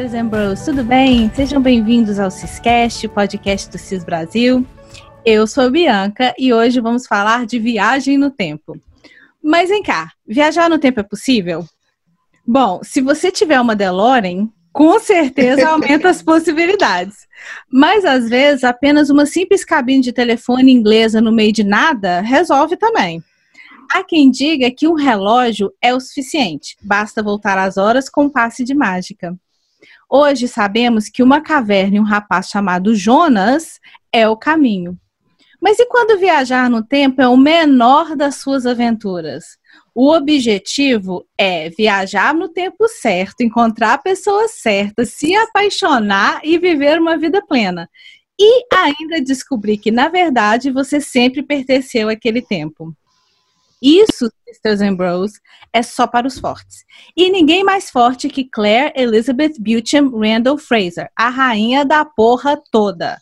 Sisters and Bros, tudo bem? Sejam bem-vindos ao Ciscast, podcast do Cis Brasil. Eu sou a Bianca e hoje vamos falar de viagem no tempo. Mas vem cá, viajar no tempo é possível? Bom, se você tiver uma DeLorean, com certeza aumenta as possibilidades. Mas às vezes apenas uma simples cabine de telefone inglesa no meio de nada resolve também. Há quem diga que um relógio é o suficiente, basta voltar às horas com um passe de mágica. Hoje sabemos que uma caverna e um rapaz chamado Jonas é o caminho. Mas e quando viajar no tempo é o menor das suas aventuras? O objetivo é viajar no tempo certo, encontrar a pessoa certa, se apaixonar e viver uma vida plena. E ainda descobrir que, na verdade, você sempre pertenceu àquele tempo. Isso, Sisters and Bros, é só para os fortes. E ninguém mais forte que Claire Elizabeth Beauchamp Randall Fraser, a rainha da porra toda.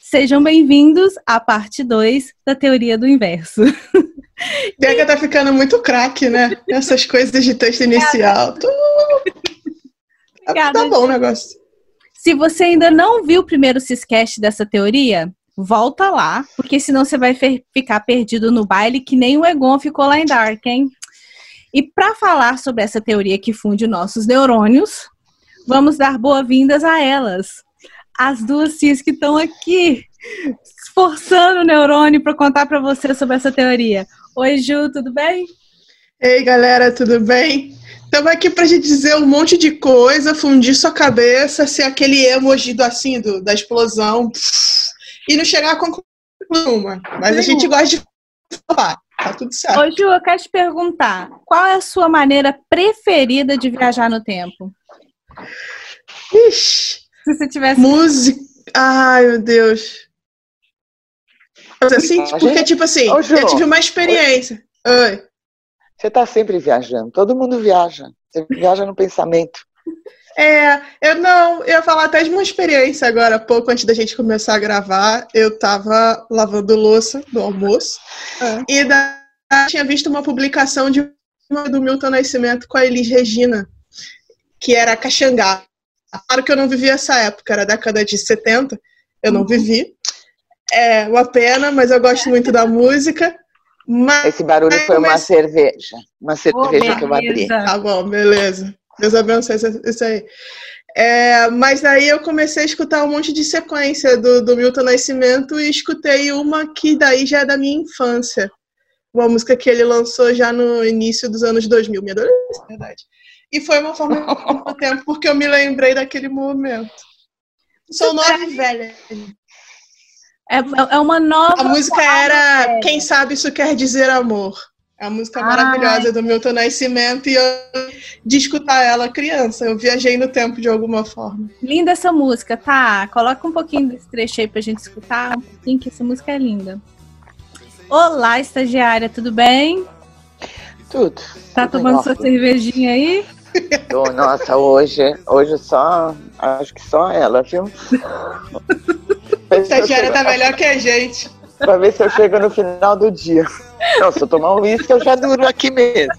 Sejam bem-vindos à parte 2 da teoria do inverso. Bianca tá ficando muito craque, né? Essas coisas de texto inicial. Obrigada, tá bom o negócio. Se você ainda não viu o primeiro Ciscast dessa teoria, volta lá, porque senão você vai ficar perdido no baile que nem o Egon ficou lá em Dark, hein? E para falar sobre essa teoria que funde nossos neurônios, vamos dar boas-vindas a elas. As duas cis que estão aqui, esforçando o neurônio para contar para você sobre essa teoria. Oi, Ju, tudo bem? Ei, galera, tudo bem? Estamos aqui para gente dizer um monte de coisa, fundir sua cabeça, ser aquele emoji do, assim, do, da explosão. Pff, e não chegar a conclusão nenhuma. Mas a gente gosta de falar. Tá tudo certo. Ô, Ju, eu quero te perguntar: qual é a sua maneira preferida de viajar no tempo? Ixi. Se você tivesse. Música. Ai, meu Deus. Assim, porque, tipo assim, Ô, eu tive uma experiência. Oi. Você tá sempre viajando. Todo mundo viaja. Você viaja no pensamento. É, eu não, eu ia falar até de uma experiência agora, pouco antes da gente começar a gravar. Eu tava lavando louça do almoço é. e da, tinha visto uma publicação de uma do Milton Nascimento com a Elis Regina, que era Caxangá. Claro que eu não vivi essa época, era década de 70, eu não uhum. vivi. É uma pena, mas eu gosto muito da música. Mas... Esse barulho foi uma cerveja. Uma cerveja oh, que eu abri. Tá bom, beleza. Deus abençoe isso aí. É, mas aí eu comecei a escutar um monte de sequência do, do Milton Nascimento e escutei uma que daí já é da minha infância. Uma música que ele lançou já no início dos anos 2000, minha adolescência, verdade. E foi uma forma de tempo porque eu me lembrei daquele momento. Sou nova e velha. É, é uma nova. A música era Quem Sabe Isso Quer Dizer Amor. É a música maravilhosa Ai. do Milton Nascimento e eu de escutar ela criança. Eu viajei no tempo de alguma forma. Linda essa música, tá? Coloca um pouquinho desse trecho aí pra gente escutar um pouquinho, que essa música é linda. Olá, estagiária, tudo bem? Tudo. Tá tudo tomando sua cervejinha aí? Tô, nossa, hoje, hoje só, acho que só ela, viu? A estagiária tá melhor que a gente. Pra ver se eu chego no final do dia. Não, se eu tomar um uísque, eu já duro aqui mesmo.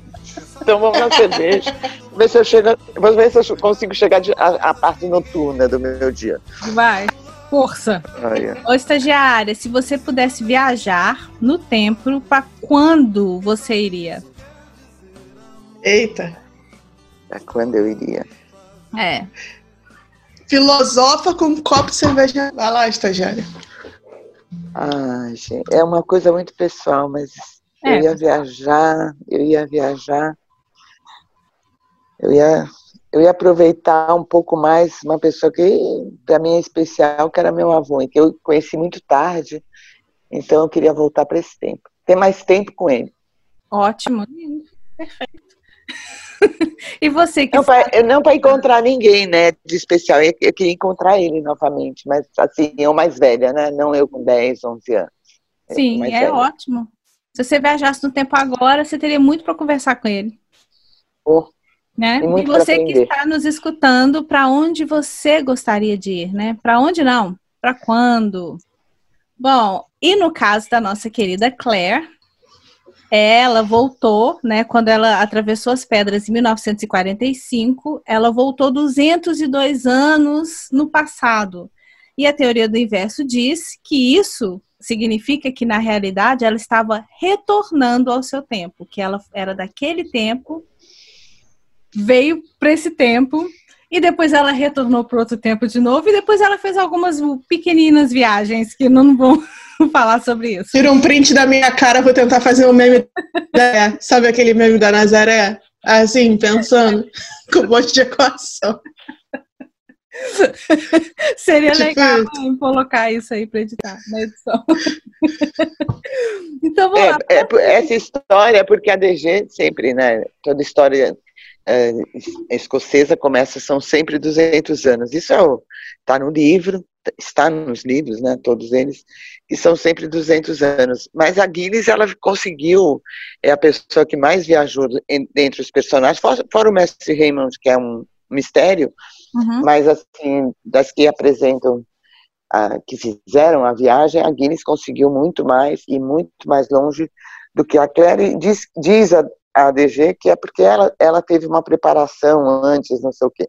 Então vamos na cerveja. Ver se eu chego, vou ver se eu consigo chegar à parte noturna do meu dia. Vai. Força. Ah, yeah. Ô, estagiária, se você pudesse viajar no tempo, para quando você iria? Eita. Para quando eu iria? É. Filosofa com um copo de cerveja. Vai lá, estagiária. Ai, gente, é uma coisa muito pessoal, mas é. eu ia viajar, eu ia viajar, eu ia, eu ia aproveitar um pouco mais uma pessoa que para mim é especial, que era meu avô, que eu conheci muito tarde, então eu queria voltar para esse tempo, ter mais tempo com ele. Ótimo, perfeito. e você que não para não para encontrar ninguém, né, de especial. Eu, eu, queria encontrar ele novamente, mas assim, eu mais velha, né? Não eu com 10, 11 anos. Sim, é velha. ótimo. Se você viajasse no tempo agora, você teria muito para conversar com ele. Oh, né? E você que está nos escutando, para onde você gostaria de ir, né? Para onde não? Para quando? Bom, e no caso da nossa querida Claire, ela voltou, né, quando ela atravessou as pedras em 1945, ela voltou 202 anos no passado. E a teoria do inverso diz que isso significa que na realidade ela estava retornando ao seu tempo, que ela era daquele tempo, veio para esse tempo e depois ela retornou para outro tempo de novo e depois ela fez algumas pequeninas viagens que não vão falar sobre isso. Tira um print da minha cara, vou tentar fazer um meme da, sabe aquele meme da Nazaré? Assim, pensando, com um monte de equação. Seria tipo legal isso. colocar isso aí para editar na edição. então vamos é, lá. É, essa história, porque a DG sempre, né? Toda história é, escocesa começa, são sempre 200 anos. Isso está é no livro, está nos livros, né? Todos eles, e são sempre 200 anos. Mas a Guinness, ela conseguiu, é a pessoa que mais viajou entre os personagens, fora, fora o mestre Raymond, que é um mistério, Uhum. Mas, assim, das que apresentam, que fizeram a viagem, a Guinness conseguiu muito mais e muito mais longe do que a Claire. Diz, diz a, a DG que é porque ela, ela teve uma preparação antes, não sei o quê.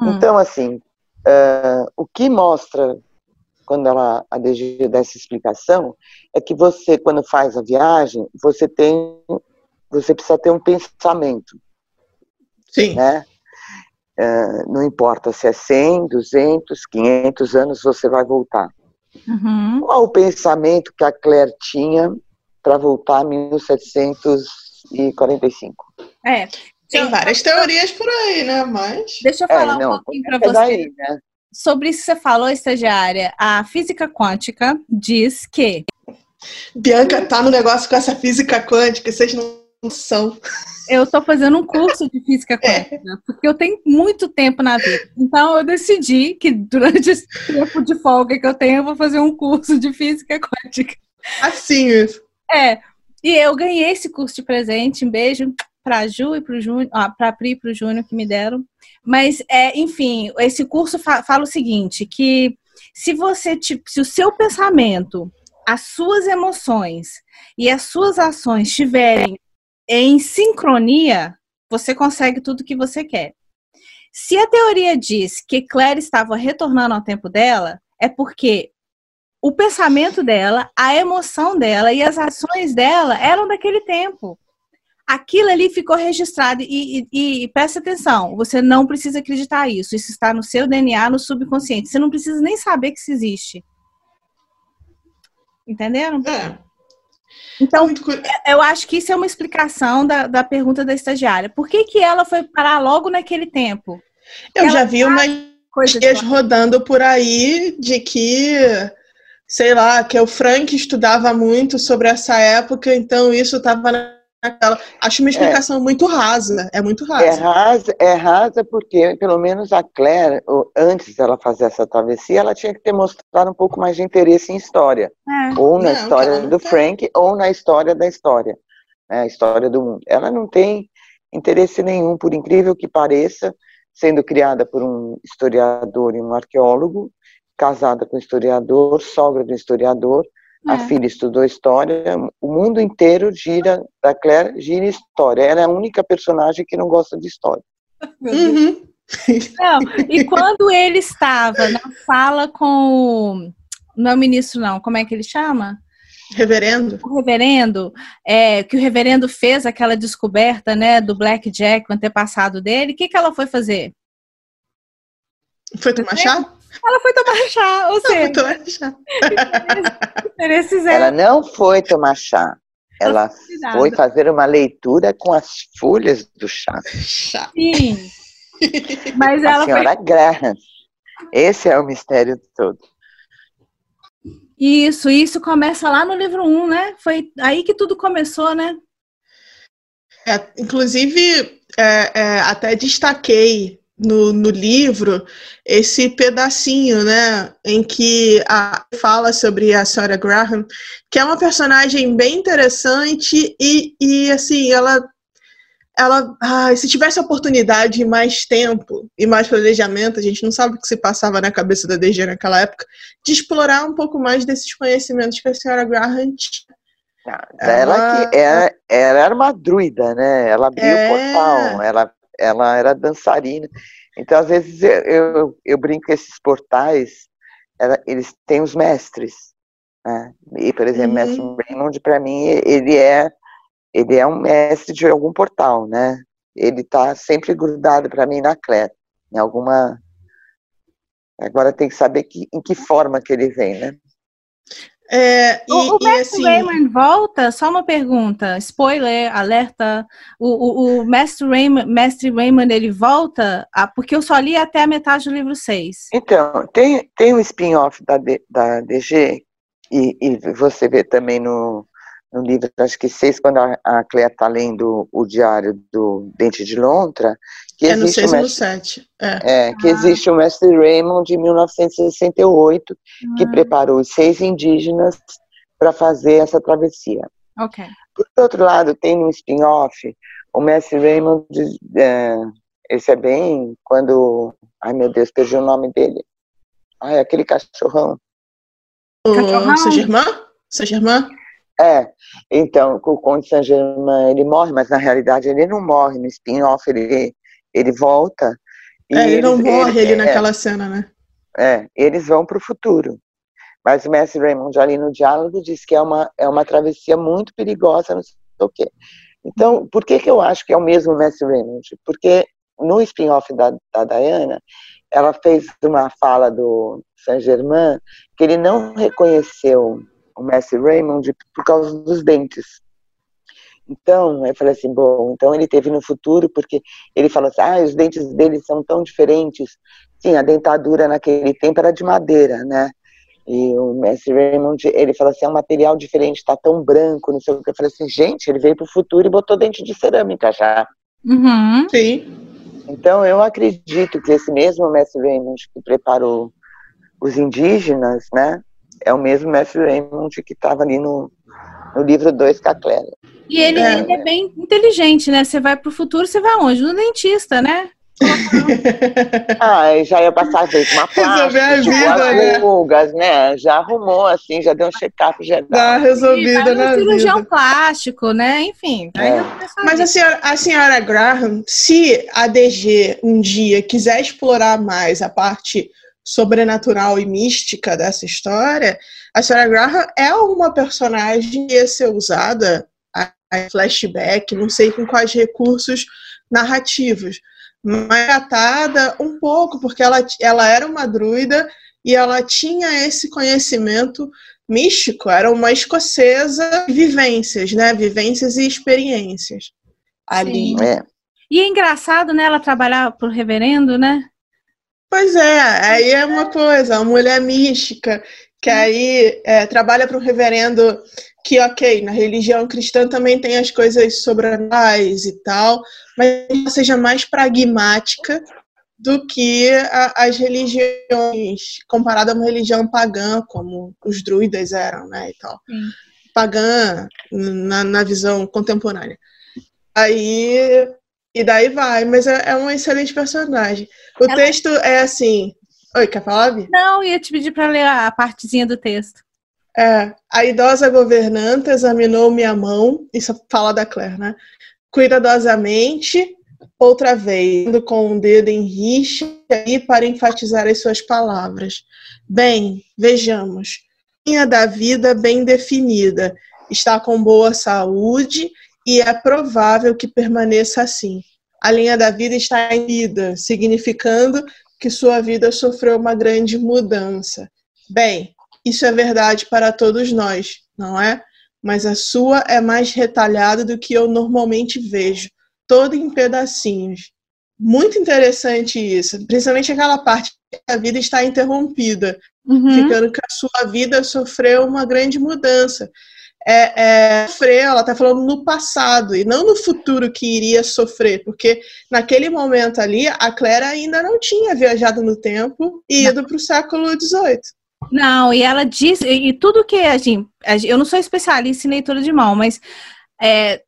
Uhum. Então, assim, uh, o que mostra quando ela, a DG dá essa explicação é que você, quando faz a viagem, você tem, você precisa ter um pensamento. Sim. Né? Uh, não importa se é 100, 200, 500 anos, você vai voltar. Uhum. Qual o pensamento que a Claire tinha para voltar em 1745? É, tem várias teorias por aí, né? Mas. Deixa eu falar é, não, um pouquinho para você. Daí, né? Sobre isso que você falou, estagiária, a física quântica diz que. Bianca tá no negócio com essa física quântica, vocês não são. Eu estou fazendo um curso de física é. quântica, é. porque eu tenho muito tempo na vida. Então eu decidi que durante esse tempo de folga que eu tenho, eu vou fazer um curso de física quântica. Assim isso. É. E eu ganhei esse curso de presente. Um beijo para Ju e para o Júnior, ah, para a Pri e para o Júnior que me deram. Mas, é, enfim, esse curso fa fala o seguinte: que se você, tipo, se o seu pensamento, as suas emoções e as suas ações estiverem em sincronia, você consegue tudo que você quer. Se a teoria diz que Claire estava retornando ao tempo dela, é porque o pensamento dela, a emoção dela e as ações dela eram daquele tempo. Aquilo ali ficou registrado e, e, e presta atenção, você não precisa acreditar isso. Isso está no seu DNA, no subconsciente. Você não precisa nem saber que isso existe. Entenderam? É. Então, eu acho que isso é uma explicação da, da pergunta da estagiária. Por que, que ela foi parar logo naquele tempo? Eu ela já vi umas coisas rodando por aí de que, sei lá, que o Frank estudava muito sobre essa época, então isso estava Aquela, acho uma explicação é. muito rasa, é muito rasa. É rasa, é rasa porque, pelo menos a Claire, antes dela fazer essa travessia, ela tinha que ter mostrado um pouco mais de interesse em história. É. Ou na Não, história do Frank, ou na história da história, né, a história do mundo. Ela não tem interesse nenhum, por incrível que pareça, sendo criada por um historiador e um arqueólogo, casada com um historiador, sogra de um historiador, a é. filha estudou história, o mundo inteiro gira, a Claire gira história. Ela é a única personagem que não gosta de história. Uhum. Não, e quando ele estava na sala com. Não é o ministro, não, como é que ele chama? Reverendo. O reverendo, é, que o reverendo fez aquela descoberta, né, do Black Jack, o antepassado dele, o que, que ela foi fazer? Foi tomar chá? Ela foi tomar chá, ou seja. Foi tomar chá. Ela não foi tomar chá. Ela foi fazer uma leitura com as folhas do chá. Chá. Sim. Mas a ela senhora foi... Graham. Esse é o mistério todo. Isso, isso começa lá no livro 1, né? Foi aí que tudo começou, né? É, inclusive, é, é, até destaquei no, no livro esse pedacinho, né, em que a, fala sobre a Sarah Graham, que é uma personagem bem interessante e, e assim, ela ela, ah, se tivesse oportunidade e mais tempo e mais planejamento, a gente não sabe o que se passava na cabeça da DG naquela época, de explorar um pouco mais desses conhecimentos que a senhora Graham tinha. ela, ela, que é, ela era uma druida, né? Ela abriu é... o portal, ela, ela era dançarina. Então, às vezes, eu, eu, eu brinco que esses portais, ela, eles têm os mestres. Né? E, por exemplo, uhum. Mestre Raymond, para mim, ele é, ele é um mestre de algum portal, né? Ele está sempre grudado para mim na Claire, em alguma... Agora tem que saber que, em que forma que ele vem, né? É, e, o, o Mestre assim... Raymond volta, só uma pergunta, spoiler, alerta, o, o, o Mestre, Raymond, Mestre Raymond, ele volta, a, porque eu só li até a metade do livro 6. Então, tem, tem um spin-off da, da DG, e, e você vê também no, no livro, acho que seis, quando a, a Clea está lendo o diário do Dente de Lontra, que é no seis e no sete. É, é que ah. existe o mestre Raymond de 1968, ah. que preparou os seis indígenas para fazer essa travessia. Ok. Por outro lado, tem um spin-off, o mestre Raymond, é, esse é bem quando, ai meu Deus, perdi o nome dele. Ai, aquele cachorrão. O Saint-Germain? Saint-Germain? É, então, o Conde Saint-Germain, ele morre, mas na realidade ele não morre, no spin-off ele, ele volta. é, ele eles, não morre ele, ali é, naquela cena, né? É, eles vão para o futuro. Mas o mestre Raymond ali no diálogo diz que é uma, é uma travessia muito perigosa, não sei o quê. Então, por que, que eu acho que é o mesmo mestre Raymond? Porque no spin-off da, da Diana, ela fez uma fala do Saint-Germain que ele não reconheceu o mestre Raymond por causa dos dentes. Então, eu falei assim, bom, então ele teve no futuro, porque ele falou assim, ah, os dentes dele são tão diferentes. Sim, a dentadura naquele tempo era de madeira, né? E o mestre Raymond, ele falou assim, é um material diferente, está tão branco, não sei o que. Eu falei assim, gente, ele veio para o futuro e botou dente de cerâmica já. Uhum. Sim. Então, eu acredito que esse mesmo mestre Raymond que preparou os indígenas, né, é o mesmo mestre Raymond que estava ali no, no livro 2 com a Clélia. E ele é. ele é bem inteligente, né? Você vai para o futuro, você vai aonde? No dentista, né? ah, já ia passar vez uma plástica, tipo, vida, né? rugas, né? Já arrumou, assim, já deu um check-up geral. Dá resolvida, né? cirurgião plástico, né? Enfim. É. Mas a senhora, a senhora Graham, se a DG um dia quiser explorar mais a parte sobrenatural e mística dessa história, a Sarah Graham é uma personagem que ia ser usada flashback, não sei com quais recursos narrativos, mas tratada um pouco, porque ela, ela era uma druida e ela tinha esse conhecimento místico, era uma escocesa vivências, né? Vivências e experiências ali. É. E é engraçado, né, ela trabalhar pro reverendo, né? Pois é, aí é uma coisa, uma mulher mística, que aí é, trabalha para um reverendo que, ok, na religião cristã também tem as coisas sobrenaturais e tal, mas seja mais pragmática do que a, as religiões, comparada a uma religião pagã, como os druidas eram, né, e tal. Sim. Pagã na, na visão contemporânea. Aí e daí vai, mas é, é um excelente personagem. O Ela... texto é assim. Oi, quer falar, Vi? Não, ia te pedir para ler a partezinha do texto. É, a idosa governanta examinou minha mão, isso fala da Claire, né? Cuidadosamente, outra vez, com o um dedo em rixa e para enfatizar as suas palavras. Bem, vejamos. Linha da vida bem definida, está com boa saúde e é provável que permaneça assim. A linha da vida está em vida, significando que sua vida sofreu uma grande mudança. Bem, isso é verdade para todos nós, não é? Mas a sua é mais retalhada do que eu normalmente vejo, toda em pedacinhos. Muito interessante isso, principalmente aquela parte que a vida está interrompida, uhum. ficando que a sua vida sofreu uma grande mudança é, é, sofrer, ela está falando no passado e não no futuro que iria sofrer, porque naquele momento ali a Claire ainda não tinha viajado no tempo e ido para o século XVIII. Não, e ela disse, e tudo que a gente, eu não sou especialista em leitura de mão, mas é,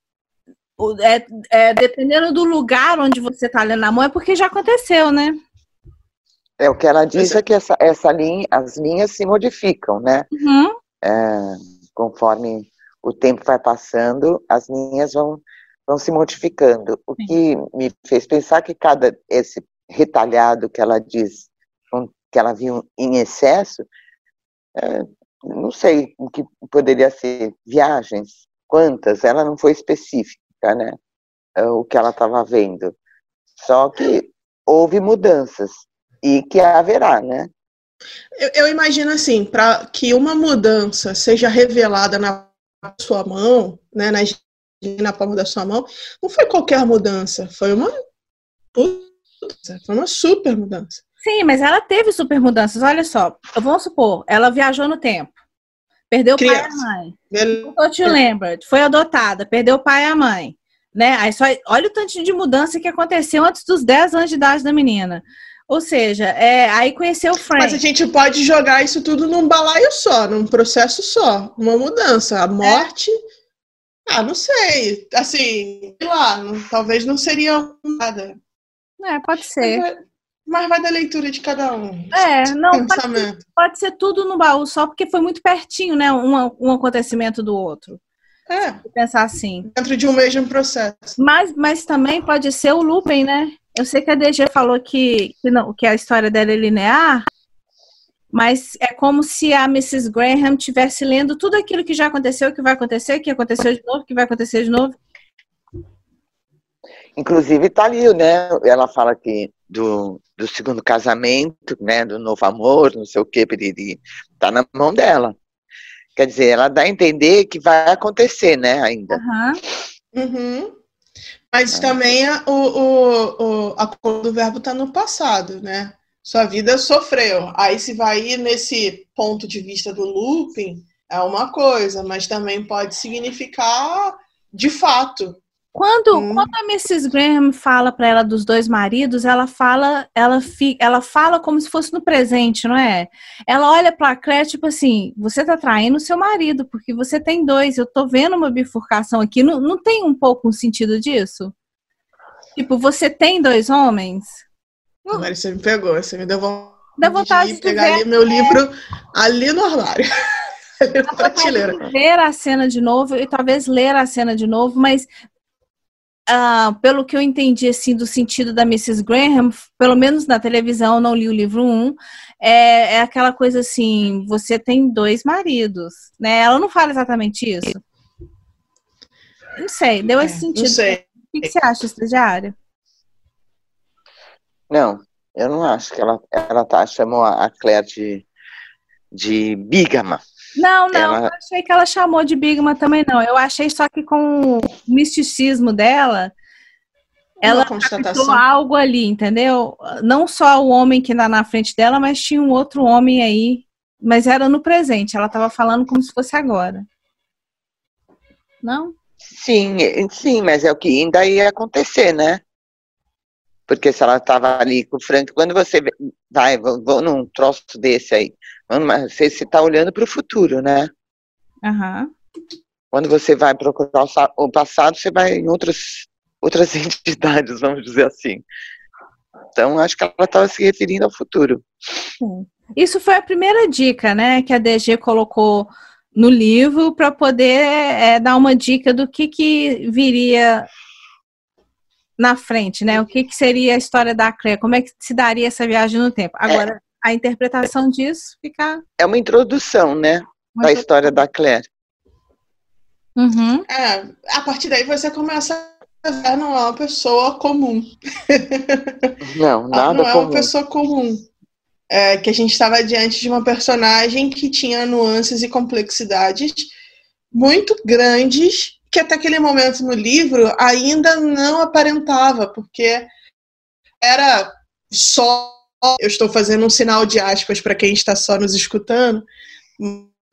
é, é, dependendo do lugar onde você está lendo a mão, é porque já aconteceu, né? É, o que ela diz é que essa, essa linha, as linhas se modificam, né? Uhum. É, conforme o tempo vai passando, as linhas vão, vão se modificando. O que me fez pensar que cada esse retalhado que ela diz, que ela viu em excesso, é, não sei o que poderia ser, viagens, quantas, ela não foi específica, né, é, o que ela estava vendo. Só que houve mudanças, e que haverá, né? Eu, eu imagino assim, para que uma mudança seja revelada na sua mão, né, na, na palma da sua mão, não foi qualquer mudança, foi uma foi uma super mudança. Sim, mas ela teve super mudanças. Olha só, vamos supor, ela viajou no tempo, perdeu o pai e a mãe. Eu te lembra, foi adotada, perdeu o pai e a mãe. Né? Aí só, olha o tanto de mudança que aconteceu antes dos 10 anos de idade da menina. Ou seja, é, aí conheceu o Frank. Mas a gente pode jogar isso tudo num balaio só, num processo só, uma mudança. A morte. É. Ah, não sei. Assim, sei lá, não, talvez não seria nada. É, pode ser. Mas, vai da leitura de cada um. É, não, pode ser, pode ser, tudo no baú, só porque foi muito pertinho, né? Um, um acontecimento do outro. É. Pensar assim. Dentro de um mesmo processo. Mas, mas também pode ser o looping, né? Eu sei que a DG falou que, que, não, que a história dela é linear, mas é como se a Mrs. Graham estivesse lendo tudo aquilo que já aconteceu, que vai acontecer, que aconteceu de novo, que vai acontecer de novo. Inclusive tá ali, né? Ela fala que do, do segundo casamento, né? Do novo amor, não sei o que, piriri, tá na mão dela. Quer dizer, ela dá a entender que vai acontecer, né, ainda. Uhum. Uhum. Mas é. também a, o, o, o, a cor do verbo está no passado, né? Sua vida sofreu. Aí se vai ir nesse ponto de vista do looping, é uma coisa, mas também pode significar de fato. Quando, hum. quando a Mrs. Graham fala para ela dos dois maridos, ela fala, ela, fi, ela fala como se fosse no presente, não é? Ela olha para a Claire tipo assim, você tá traindo seu marido porque você tem dois. Eu tô vendo uma bifurcação aqui. Não, não tem um pouco um sentido disso? Tipo, você tem dois homens? Agora você me pegou, você me deu vontade, Dá vontade de, pegar ali meu livro ali no armário. prateleira. Ver a cena de novo e talvez ler a cena de novo, mas Uh, pelo que eu entendi assim do sentido da Mrs. Graham, pelo menos na televisão, não li o livro 1, um, é, é, aquela coisa assim, você tem dois maridos, né? Ela não fala exatamente isso. Não sei, deu esse é, sentido. Não sei. O que, você acha, estagiário? Não, eu não acho que ela, ela tá, chamou a Claire de, de bígama. Não, não, ela... eu achei que ela chamou de Bigma também, não. Eu achei só que com o misticismo dela, ela captou algo ali, entendeu? Não só o homem que está na frente dela, mas tinha um outro homem aí, mas era no presente. Ela estava falando como se fosse agora. Não? Sim, sim, mas é o que ainda ia acontecer, né? Porque se ela estava ali com o Frank, quando você vai, vou num troço desse aí, você está olhando para o futuro, né? Uhum. Quando você vai procurar o passado, você vai em outras, outras entidades, vamos dizer assim. Então, acho que ela estava se referindo ao futuro. Isso foi a primeira dica, né, que a DG colocou no livro para poder é, dar uma dica do que, que viria na frente, né? O que, que seria a história da Claire? Como é que se daria essa viagem no tempo? Agora, a interpretação disso fica. É uma introdução, né? Uma da história da Claire. Uhum. É, a partir daí você começa a ver não é uma pessoa comum. Não, nada não é comum. uma pessoa comum. É, que a gente estava diante de uma personagem que tinha nuances e complexidades muito grandes que até aquele momento no livro ainda não aparentava, porque era só eu estou fazendo um sinal de aspas para quem está só nos escutando,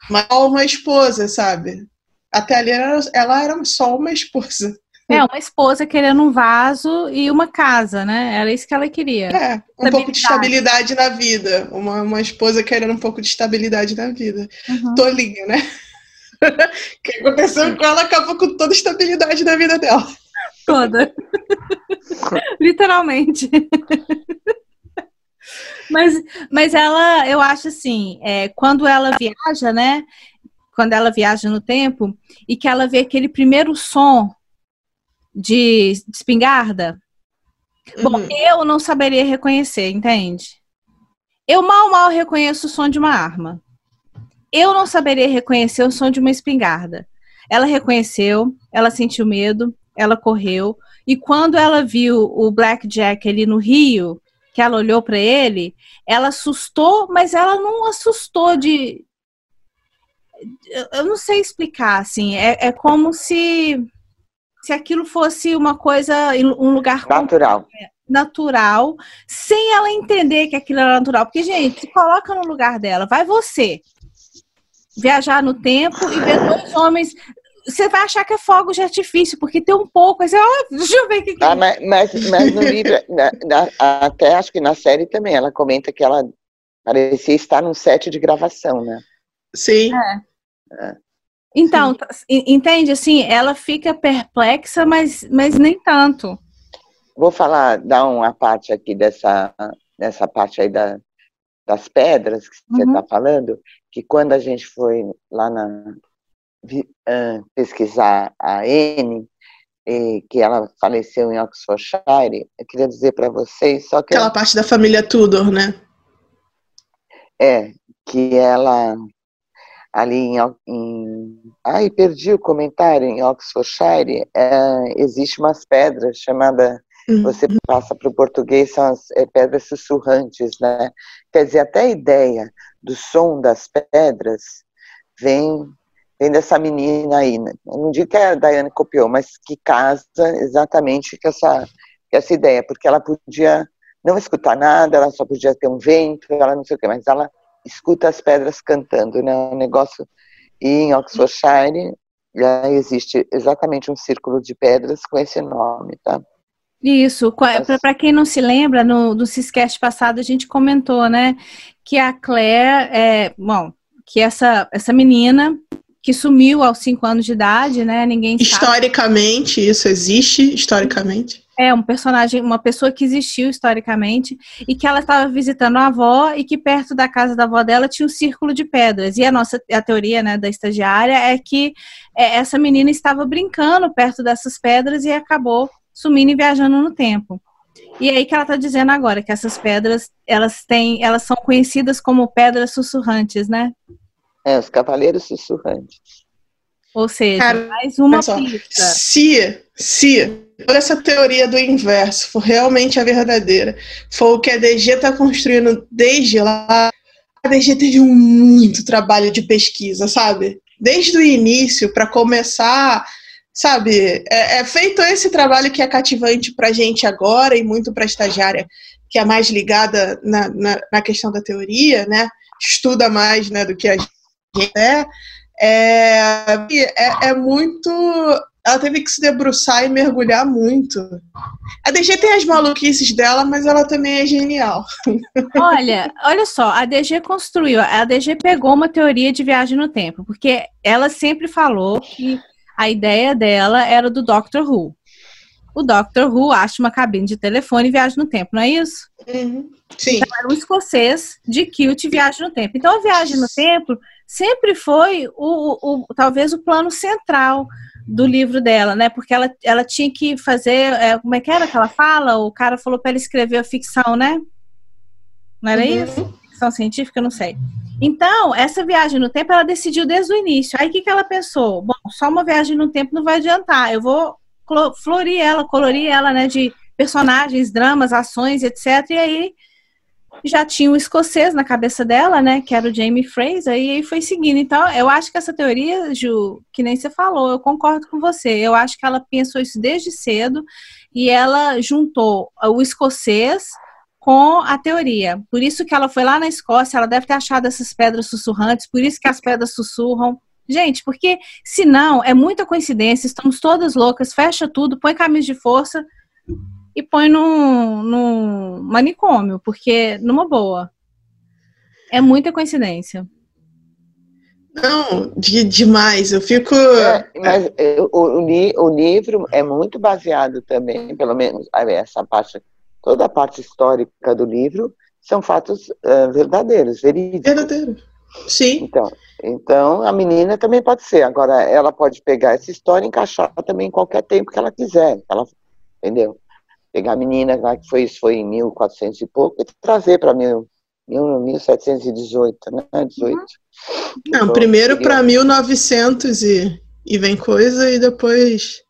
mas uma esposa, sabe? Até ali ela, ela era só uma esposa. É, uma esposa querendo um vaso e uma casa, né? Era isso que ela queria. É, um pouco de estabilidade na vida. Uma, uma esposa querendo um pouco de estabilidade na vida. Uhum. Tolinha, né? o que aconteceu com ela acabou com toda a estabilidade da vida dela. Toda. Literalmente. Mas, mas ela, eu acho assim, é, quando ela viaja, né? quando ela viaja no tempo e que ela vê aquele primeiro som de, de espingarda. Uhum. Bom, eu não saberia reconhecer, entende? Eu mal, mal reconheço o som de uma arma. Eu não saberia reconhecer o som de uma espingarda. Ela reconheceu, ela sentiu medo, ela correu. E quando ela viu o Black Jack ali no rio, que ela olhou para ele, ela assustou, mas ela não assustou de. Eu não sei explicar, assim. É, é como se se aquilo fosse uma coisa, um lugar natural. Natural, sem ela entender que aquilo era natural. Porque, gente, se coloca no lugar dela, vai você viajar no tempo e ver dois homens. Você vai achar que é fogo de artifício, porque tem um pouco. Oh, deixa eu ver o que, que ah, mas, mas, mas, no livro, na, na, até acho que na série também, ela comenta que ela parecia estar num set de gravação, né? Sim. É. É. Então, entende? Assim, ela fica perplexa, mas, mas nem tanto. Vou falar, dar uma parte aqui dessa, dessa parte aí da, das pedras que você está uhum. falando, que quando a gente foi lá na uh, pesquisar a Anne, e que ela faleceu em Oxfordshire, eu queria dizer para vocês só que aquela parte da família Tudor, né? É, que ela ali em, em ai perdi o comentário em Oxfordshire é, existe umas pedras chamada uhum. você passa para o português são as é, pedras sussurrantes né quer dizer até a ideia do som das pedras vem vem dessa menina aí né? Não digo que a Daiane copiou mas que casa exatamente com essa essa ideia porque ela podia não escutar nada ela só podia ter um vento ela não sei o que mas ela escuta as pedras cantando, né? Um negócio. E em Oxfordshire já existe exatamente um círculo de pedras com esse nome, tá? Isso, para quem não se lembra, no do Ciscast passado a gente comentou, né, que a Claire, é, bom, que essa, essa menina que sumiu aos cinco anos de idade, né, ninguém Historicamente, sabe. isso existe, historicamente? É, um personagem, uma pessoa que existiu historicamente e que ela estava visitando a avó e que perto da casa da avó dela tinha um círculo de pedras. E a nossa a teoria né, da estagiária é que é, essa menina estava brincando perto dessas pedras e acabou sumindo e viajando no tempo. E aí que ela está dizendo agora que essas pedras elas têm, elas são conhecidas como pedras sussurrantes, né? É, os cavaleiros sussurrantes. Ou seja, Cara, mais uma pista. Se, se essa teoria do inverso for realmente a verdadeira, for o que a DG está construindo desde lá, a DG teve muito trabalho de pesquisa, sabe? Desde o início, para começar, sabe? É, é, feito esse trabalho que é cativante para a gente agora e muito para a estagiária, que é mais ligada na, na, na, questão da teoria, né? Estuda mais né, do que a gente é. É, é, é muito ela teve que se debruçar e mergulhar muito. A DG tem as maluquices dela, mas ela também é genial. Olha, olha só, a DG construiu, a DG pegou uma teoria de viagem no tempo, porque ela sempre falou que a ideia dela era do Doctor Who. O Doctor Who acha uma cabine de telefone e viaja no tempo, não é isso? Uhum. Sim. Então, era um escocês de Kilt viagem no tempo. Então, a viagem no tempo sempre foi o, o talvez o plano central do livro dela, né? Porque ela, ela tinha que fazer. É, como é que era que ela fala? O cara falou para ela escrever a ficção, né? Não era uhum. isso? Ficção científica, eu não sei. Então, essa viagem no tempo ela decidiu desde o início. Aí o que, que ela pensou? Bom, só uma viagem no tempo não vai adiantar. Eu vou florir ela, colorir ela, né? De personagens, dramas, ações, etc. E aí já tinha um escocês na cabeça dela, né? Que era o Jamie Fraser, e aí foi seguindo. Então, eu acho que essa teoria, Ju, que nem você falou, eu concordo com você. Eu acho que ela pensou isso desde cedo e ela juntou o escocês com a teoria. Por isso que ela foi lá na Escócia, ela deve ter achado essas pedras sussurrantes, por isso que as pedras sussurram. Gente, porque senão é muita coincidência, estamos todas loucas, fecha tudo, põe caminhos de força e põe no, no manicômio, porque numa boa. É muita coincidência. Não, de, demais. Eu fico. É, mas o, o, o, livro é muito baseado também, pelo menos essa parte, toda a parte histórica do livro são fatos uh, verdadeiros, verídicos. Verdadeiro. Sim. Então, então a menina também pode ser. Agora, ela pode pegar essa história e encaixar também em qualquer tempo que ela quiser. Ela, entendeu? Pegar a menina lá que foi isso foi em 1400 e pouco e trazer para mil, 1718, né? 18. Uhum. Não, então, primeiro para 1900 e, e vem coisa e depois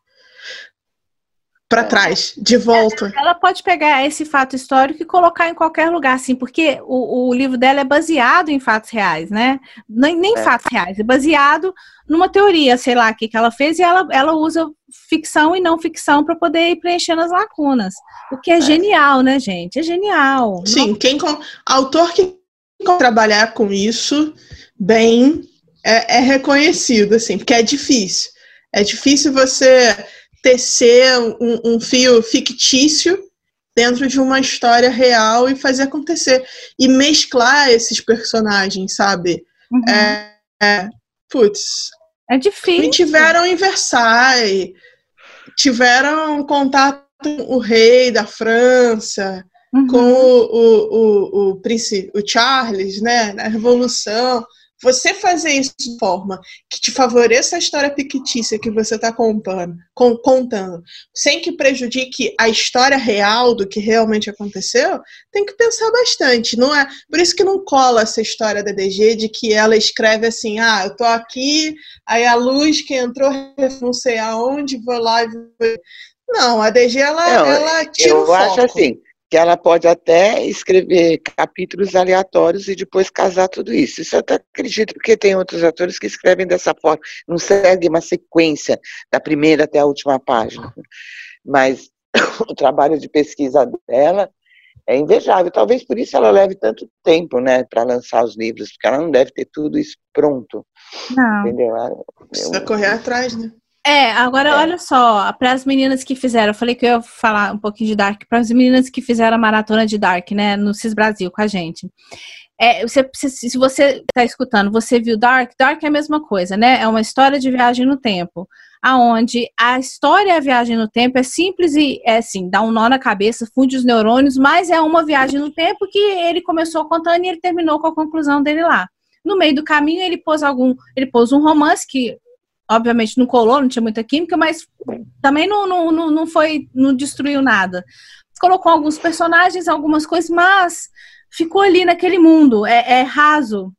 para é. trás, de volta. Ela pode pegar esse fato histórico e colocar em qualquer lugar, assim, porque o, o livro dela é baseado em fatos reais, né? Nem, nem é. fatos reais, é baseado numa teoria, sei lá, que, que ela fez e ela, ela usa ficção e não ficção para poder ir preenchendo as lacunas. O que é, é. genial, né, gente? É genial. Sim, não... quem autor que trabalhar com isso bem é, é reconhecido, assim, porque é difícil. É difícil você tecer um, um fio fictício dentro de uma história real e fazer acontecer. E mesclar esses personagens, sabe? Uhum. É, é, putz. É difícil. E tiveram em Versailles, tiveram contato com o rei da França, uhum. com o, o, o, o, príncipe, o Charles, né, na Revolução você fazer isso de forma que te favoreça a história fictícia que você está contando, contando, sem que prejudique a história real do que realmente aconteceu, tem que pensar bastante. Não é por isso que não cola essa história da DG de que ela escreve assim, ah, eu tô aqui, aí a luz que entrou, não sei aonde, vou lá e vou... Não, a DG ela, não, ela tira eu o foco. acho assim que ela pode até escrever capítulos aleatórios e depois casar tudo isso. Isso eu até acredito, porque tem outros atores que escrevem dessa forma, não segue uma sequência da primeira até a última página. Mas o trabalho de pesquisa dela é invejável. Talvez por isso ela leve tanto tempo, né, para lançar os livros, porque ela não deve ter tudo isso pronto. Não. Entendeu? Precisa correr atrás, né? É, agora é. olha só, para as meninas que fizeram, eu falei que eu ia falar um pouquinho de Dark, para as meninas que fizeram a maratona de Dark, né, no CIS Brasil com a gente. É, você, se você está escutando, você viu Dark, Dark é a mesma coisa, né? É uma história de viagem no tempo, aonde a história e a viagem no tempo é simples e é assim, dá um nó na cabeça, funde os neurônios, mas é uma viagem no tempo que ele começou contando e ele terminou com a conclusão dele lá. No meio do caminho ele pôs algum, ele pôs um romance que obviamente não colou, não tinha muita química, mas também não, não, não, não foi, não destruiu nada. Colocou alguns personagens, algumas coisas, mas ficou ali naquele mundo, é, é raso,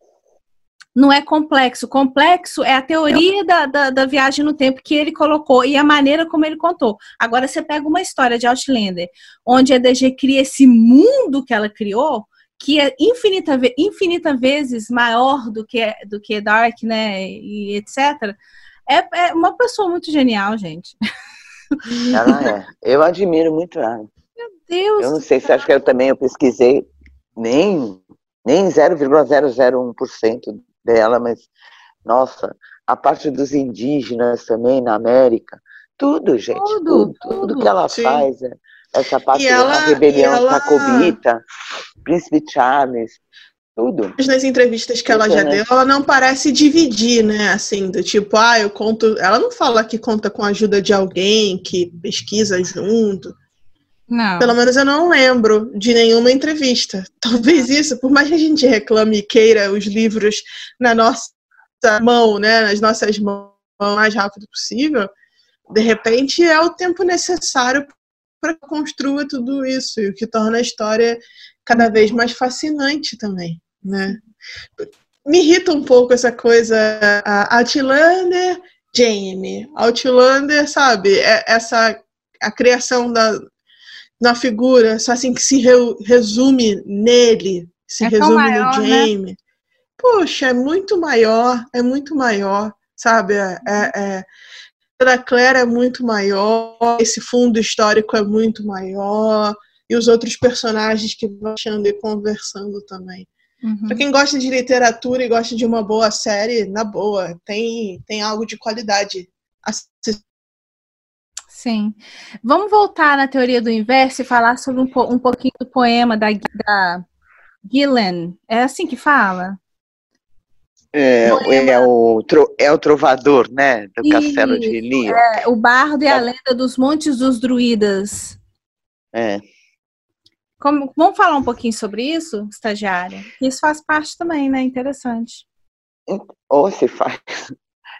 não é complexo. Complexo é a teoria da, da, da, viagem no tempo que ele colocou e a maneira como ele contou. Agora você pega uma história de Outlander, onde a DG cria esse mundo que ela criou, que é infinita, infinita vezes maior do que, do que Dark, né, e etc. É, é uma pessoa muito genial, gente. Ela é. Eu admiro muito ela. Meu Deus. Eu não sei se acho que eu também eu pesquisei nem nem 0,001% dela, mas nossa, a parte dos indígenas também na América, tudo, gente, tudo, tudo, tudo que ela Sim. faz, é, essa parte ela, da rebelião ela... jacobita, Príncipe Charles, tudo. Nas entrevistas que ela já deu, ela não parece dividir, né? Assim, do tipo, ah, eu conto. Ela não fala que conta com a ajuda de alguém, que pesquisa junto. Não. Pelo menos eu não lembro de nenhuma entrevista. Talvez isso, por mais que a gente reclame e queira os livros na nossa mão, né? Nas nossas mãos o mais rápido possível, de repente é o tempo necessário para construir tudo isso, e o que torna a história cada vez mais fascinante também né? Me irrita um pouco essa coisa, a Outlander, Jamie, Outlander, sabe? É, essa a criação da na figura, só assim que se re, resume nele, se é resume maior, no Jamie. Né? Poxa, é muito maior, é muito maior, sabe? É, é, é da Claire é muito maior, esse fundo histórico é muito maior, e os outros personagens que vão achando e conversando também. Uhum. Pra quem gosta de literatura e gosta de uma boa série, na boa, tem, tem algo de qualidade. Sim. Vamos voltar na teoria do inverso e falar sobre um, um pouquinho do poema da, da Gillen. É assim que fala? É, é, o, é o trovador, né? Do Castelo de Elia. É, o Bardo e a é. Lenda dos Montes dos Druidas. É. Como, vamos falar um pouquinho sobre isso, estagiária? Isso faz parte também, né? Interessante. Ou se faz.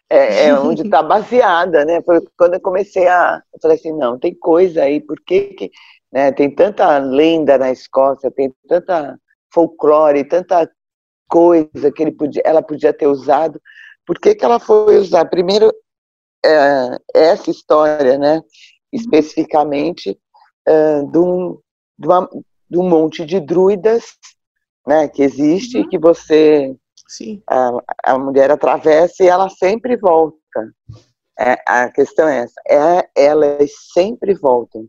É, é onde está baseada, né? Quando eu comecei a. Eu falei assim: não, tem coisa aí, por que. que né? Tem tanta lenda na Escócia, tem tanta folclore, tanta coisa que ele podia, ela podia ter usado. Por que, que ela foi usar? Primeiro, é, essa história, né? Especificamente, é, de, um, de, uma, de um monte de druidas né, que existe, uhum. que você Sim. A, a mulher atravessa e ela sempre volta. É, a questão é essa, é, elas sempre voltam.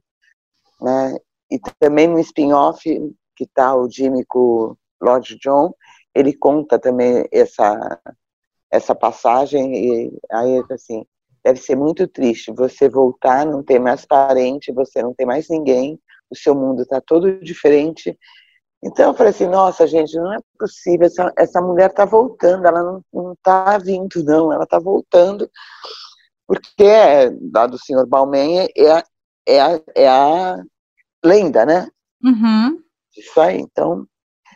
Né? E também no spin-off que está o Jimmy com o Lord John, ele conta também essa, essa passagem e aí assim, deve ser muito triste você voltar, não ter mais parente, você não tem mais ninguém, o seu mundo está todo diferente então eu falei assim, nossa gente, não é possível, essa, essa mulher está voltando, ela não está vindo não, ela está voltando, porque é, dado o senhor Balmain, é, a, é, a, é a lenda, né? Uhum. Isso aí, então...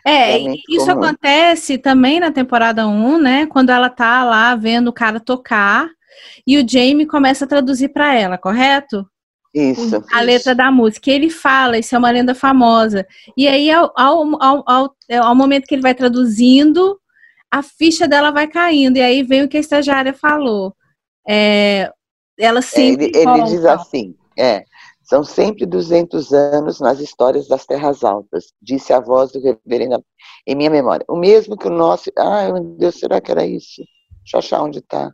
É, isso comum. acontece também na temporada 1, né, quando ela tá lá vendo o cara tocar, e o Jamie começa a traduzir para ela, correto? Isso. A letra da música. Ele fala, isso é uma lenda famosa. E aí, ao, ao, ao, ao, momento que ele vai traduzindo, a ficha dela vai caindo. E aí vem o que a estagiária falou. É, ela sempre. É, ele, ele diz assim: é, são sempre 200 anos nas histórias das Terras Altas, disse a voz do reverendo em minha memória. O mesmo que o nosso. Ai, meu Deus, será que era isso? Deixa eu achar onde está.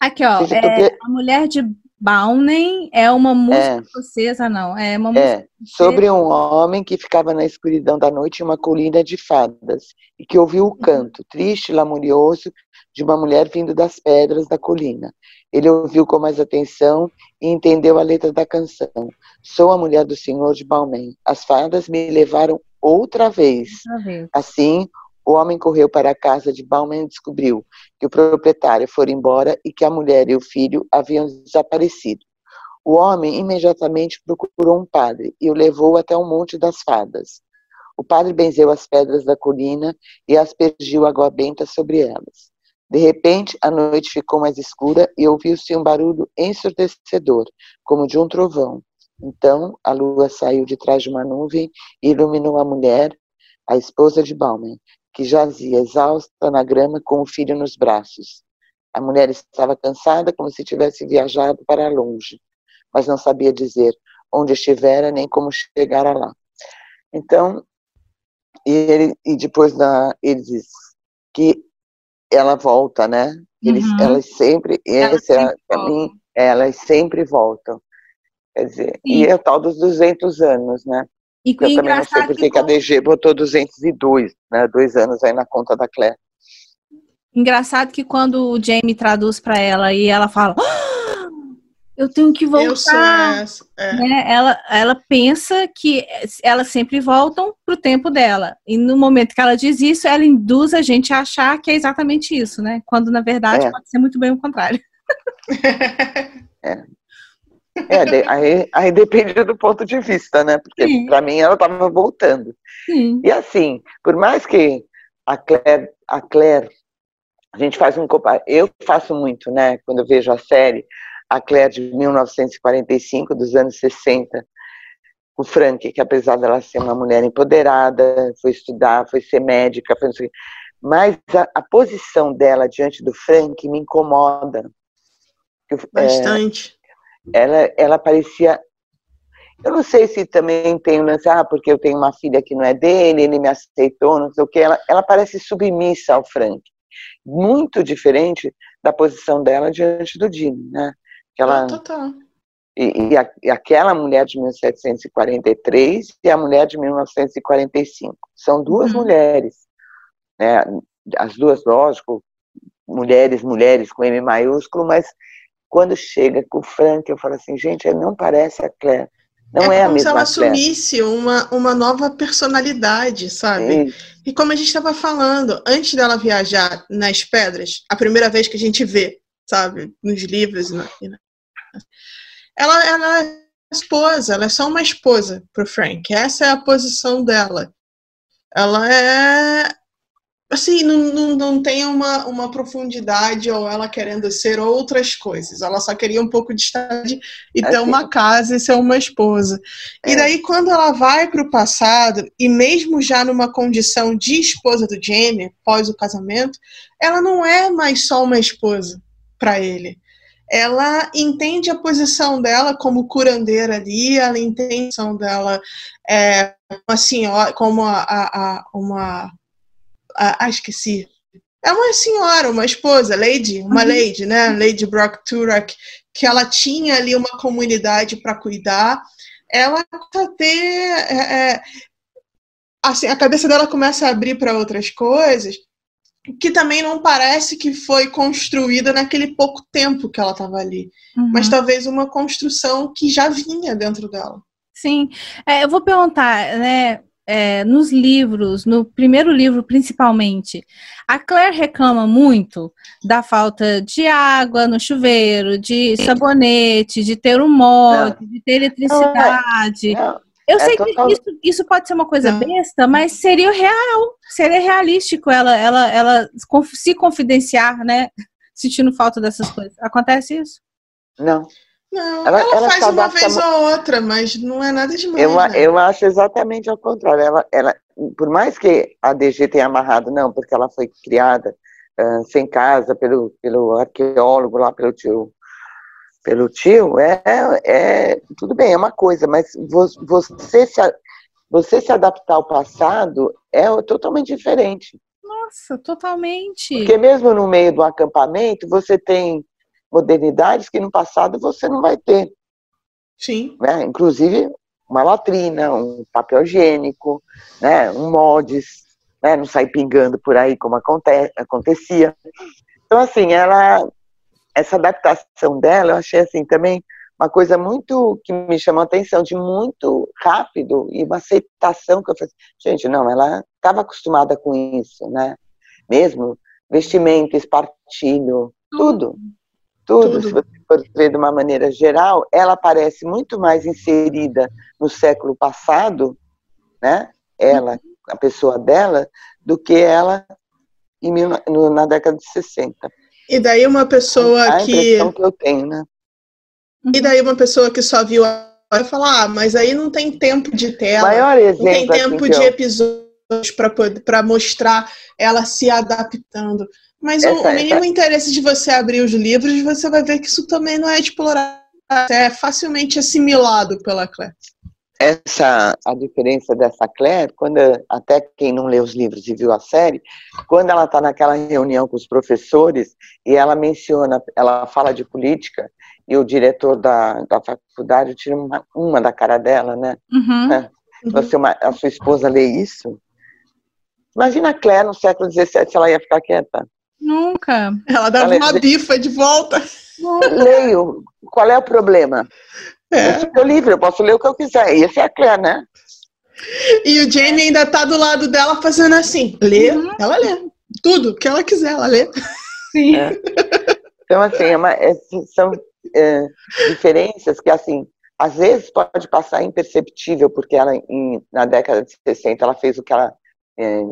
Aqui, ó, Seja, é, a mulher de Baunen é uma música é. escocesa, não? É uma música. É, sobre um homem que ficava na escuridão da noite em uma colina de fadas e que ouviu o uhum. canto, triste e lamurioso, de uma mulher vindo das pedras da colina. Ele ouviu com mais atenção e entendeu a letra da canção. Sou a mulher do senhor de Balmain. As fadas me levaram outra vez. Outra vez. Assim, o homem correu para a casa de Bauman e descobriu que o proprietário foi embora e que a mulher e o filho haviam desaparecido. O homem imediatamente procurou um padre e o levou até o Monte das Fadas. O padre benzeu as pedras da colina e aspergiu água benta sobre elas. De repente, a noite ficou mais escura e ouviu-se um barulho ensurdecedor, como de um trovão. Então, a lua saiu de trás de uma nuvem e iluminou a mulher, a esposa de Bauman, que jazia exausta na grama com o filho nos braços. A mulher estava cansada, como se tivesse viajado para longe, mas não sabia dizer onde estivera nem como chegara lá. Então, e, ele, e depois da, ele diz que ela volta, né? Eles, uhum. Elas sempre, esse é, para mim, elas sempre voltam. Quer dizer, Sim. e é o tal dos 200 anos, né? E eu também não sei porque que a DG botou 202, né? Dois anos aí na conta da Claire. Engraçado que quando o Jamie traduz para ela e ela fala, ah, eu tenho que voltar. É. Né? Ela, ela pensa que elas sempre voltam pro tempo dela. E no momento que ela diz isso, ela induz a gente a achar que é exatamente isso, né? Quando na verdade é. pode ser muito bem o contrário. é. É, de, aí, aí depende do ponto de vista, né? Porque para mim ela estava voltando. Sim. E assim, por mais que a Claire, a Claire, a gente faz um eu faço muito, né? Quando eu vejo a série, a Claire de 1945, dos anos 60, o Frank, que apesar dela ser uma mulher empoderada, foi estudar, foi ser médica, foi mas a, a posição dela diante do Frank me incomoda. Bastante. É, ela, ela parecia. Eu não sei se também tem um lance, ah, porque eu tenho uma filha que não é dele, ele me aceitou, não sei o que. Ela, ela parece submissa ao Frank. Muito diferente da posição dela diante do Jimmy, né? Ela, Total. E, e, a, e, aquela mulher de 1743 e a mulher de 1945. São duas uhum. mulheres. Né? As duas, lógico, mulheres, mulheres com M maiúsculo, mas quando chega com o Frank, eu falo assim, gente, ele não parece a Claire. Não é, é a mesma como se ela assumisse uma, uma nova personalidade, sabe? E como a gente estava falando, antes dela viajar nas pedras, a primeira vez que a gente vê, sabe, nos livros, na, ela, ela é esposa, ela é só uma esposa pro Frank. Essa é a posição dela. Ela é assim, não, não, não tem uma, uma profundidade ou ela querendo ser outras coisas. Ela só queria um pouco de estabilidade e ter assim. uma casa e ser uma esposa. É. E daí, quando ela vai para o passado, e mesmo já numa condição de esposa do Jamie, pós o casamento, ela não é mais só uma esposa para ele. Ela entende a posição dela como curandeira ali, ela entende a posição dela é, assim, como a, a, a uma ah, esqueci. É uma senhora, uma esposa, Lady, uma uhum. Lady, né? Lady Brock Turek, que ela tinha ali uma comunidade para cuidar. Ela ter. É, é, assim, a cabeça dela começa a abrir para outras coisas que também não parece que foi construída naquele pouco tempo que ela estava ali, uhum. mas talvez uma construção que já vinha dentro dela. Sim, é, eu vou perguntar, né? É, nos livros, no primeiro livro principalmente, a Claire reclama muito da falta de água no chuveiro, de sabonete, de ter um mod, de ter eletricidade. Não, não, eu é sei que isso, isso pode ser uma coisa besta, mas seria real, seria realístico ela, ela, ela se confidenciar, né? Sentindo falta dessas coisas. Acontece isso? Não. Não, ela, ela, ela faz uma vez ou outra, mas não é nada demais. Eu, né? eu acho exatamente ao contrário. Ela, ela, por mais que a DG tenha amarrado, não, porque ela foi criada uh, sem casa pelo, pelo arqueólogo lá, pelo tio, pelo tio, é, é tudo bem, é uma coisa, mas você se, você se adaptar ao passado é totalmente diferente. Nossa, totalmente. Porque mesmo no meio do acampamento, você tem modernidades que no passado você não vai ter. Sim. Né? Inclusive uma latrina, um papel higiênico, né? um mods, né? não sair pingando por aí como aconte acontecia. Então, assim, ela, essa adaptação dela, eu achei assim também uma coisa muito que me chamou a atenção, de muito rápido e uma aceitação que eu falei, gente, não, ela estava acostumada com isso, né? Mesmo vestimento, espartilho, tudo. Tudo, Tudo, se você for ver de uma maneira geral, ela parece muito mais inserida no século passado, né? Ela, uhum. a pessoa dela, do que ela em, no, na década de 60. E daí uma pessoa a que. que eu tenho, né? E daí uma pessoa que só viu vai falar, ah, mas aí não tem tempo de tela, Maior exemplo, não tem tempo assim, de eu... episódios para mostrar ela se adaptando. Mas essa, o, mínimo essa... interesse de você abrir os livros, você vai ver que isso também não é explorado, é facilmente assimilado pela Claire. Essa a diferença dessa Claire, quando até quem não lê os livros e viu a série, quando ela está naquela reunião com os professores e ela menciona, ela fala de política e o diretor da, da faculdade tira uma, uma da cara dela, né? Uhum. É. Você, uma, a sua esposa lê isso? Imagina a Claire no século XVII, ela ia ficar quieta. Nunca. Ela dava uma bifa de volta. Leio. Qual é o problema? É. Eu sou livre, eu posso ler o que eu quiser. E esse é a Claire, né? E o Jamie ainda tá do lado dela fazendo assim. Lê, uhum. ela lê. Tudo que ela quiser, ela lê. Sim. É. Então, assim, é uma, é, são é, diferenças que, assim, às vezes pode passar imperceptível, porque ela, em, na década de 60, ela fez o que ela é,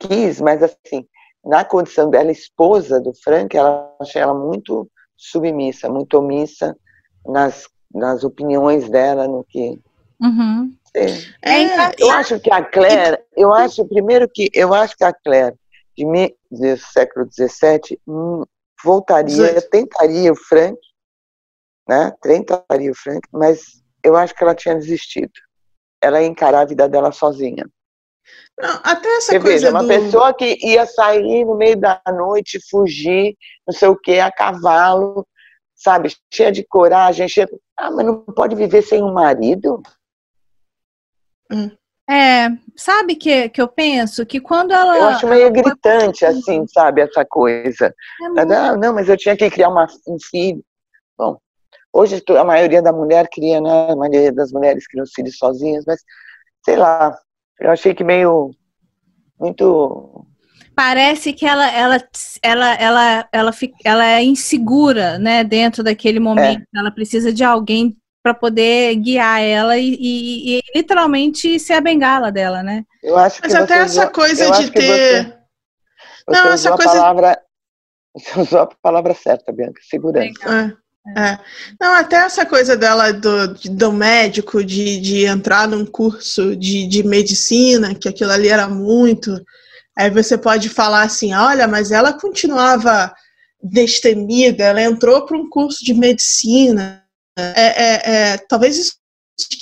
quis, mas, assim, na condição dela esposa do Frank, ela achei ela muito submissa, muito omissa nas, nas opiniões dela, no que. Uhum. É, é, eu acho que a Claire, eu acho primeiro que eu acho que a Claire de, do século XVII hum, voltaria, tentaria o Frank, né? Tentaria o Frank, mas eu acho que ela tinha desistido. Ela ia encarar a vida dela sozinha. Não, até essa Você coisa veja, uma pessoa que ia sair no meio da noite, fugir, não sei o que, a cavalo, sabe, cheia de coragem, cheia... Ah, mas não pode viver sem um marido? Hum. É, sabe que, que eu penso? Que quando ela. Eu acho meio gritante, assim, sabe, essa coisa. É muito... ah, não, mas eu tinha que criar uma, um filho. Bom, hoje a maioria da mulher cria, né? A maioria das mulheres criam os filhos sozinhas, mas sei lá, eu achei que meio muito parece que ela ela ela ela ela, fica, ela é insegura, né, dentro daquele momento. É. Ela precisa de alguém para poder guiar ela e, e, e, literalmente ser a bengala dela, né? Eu acho Mas até essa coisa de ter Você Não, usou coisa... a palavra. Você usou a palavra certa, Bianca, segurança. É, é. Não, até essa coisa dela do, do médico de, de entrar num curso de, de medicina, que aquilo ali era muito. Aí você pode falar assim: olha, mas ela continuava destemida, ela entrou para um curso de medicina. É, é, é, talvez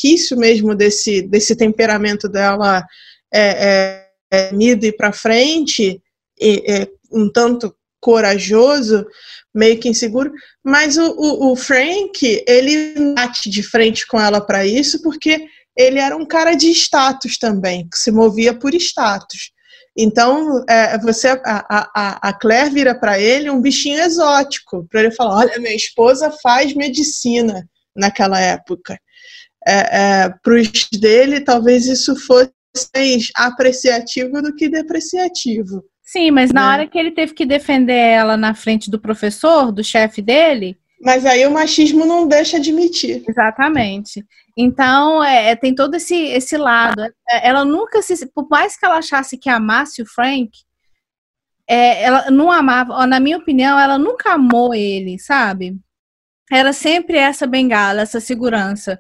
isso mesmo desse, desse temperamento dela é, é, é e para frente, e, é, um tanto corajoso, meio que inseguro, mas o, o, o Frank, ele bate de frente com ela para isso, porque ele era um cara de status também, que se movia por status. Então, é, você, a, a, a Claire vira para ele um bichinho exótico, para ele falar: olha, minha esposa faz medicina naquela época. É, é, para os dele, talvez isso fosse mais apreciativo do que depreciativo. Sim, mas na né? hora que ele teve que defender ela na frente do professor, do chefe dele. Mas aí o machismo não deixa admitir. Exatamente. Então, é, é, tem todo esse, esse lado. É, ela nunca se. Por mais que ela achasse que amasse o Frank, é, ela não amava. Na minha opinião, ela nunca amou ele, sabe? Era sempre essa bengala, essa segurança.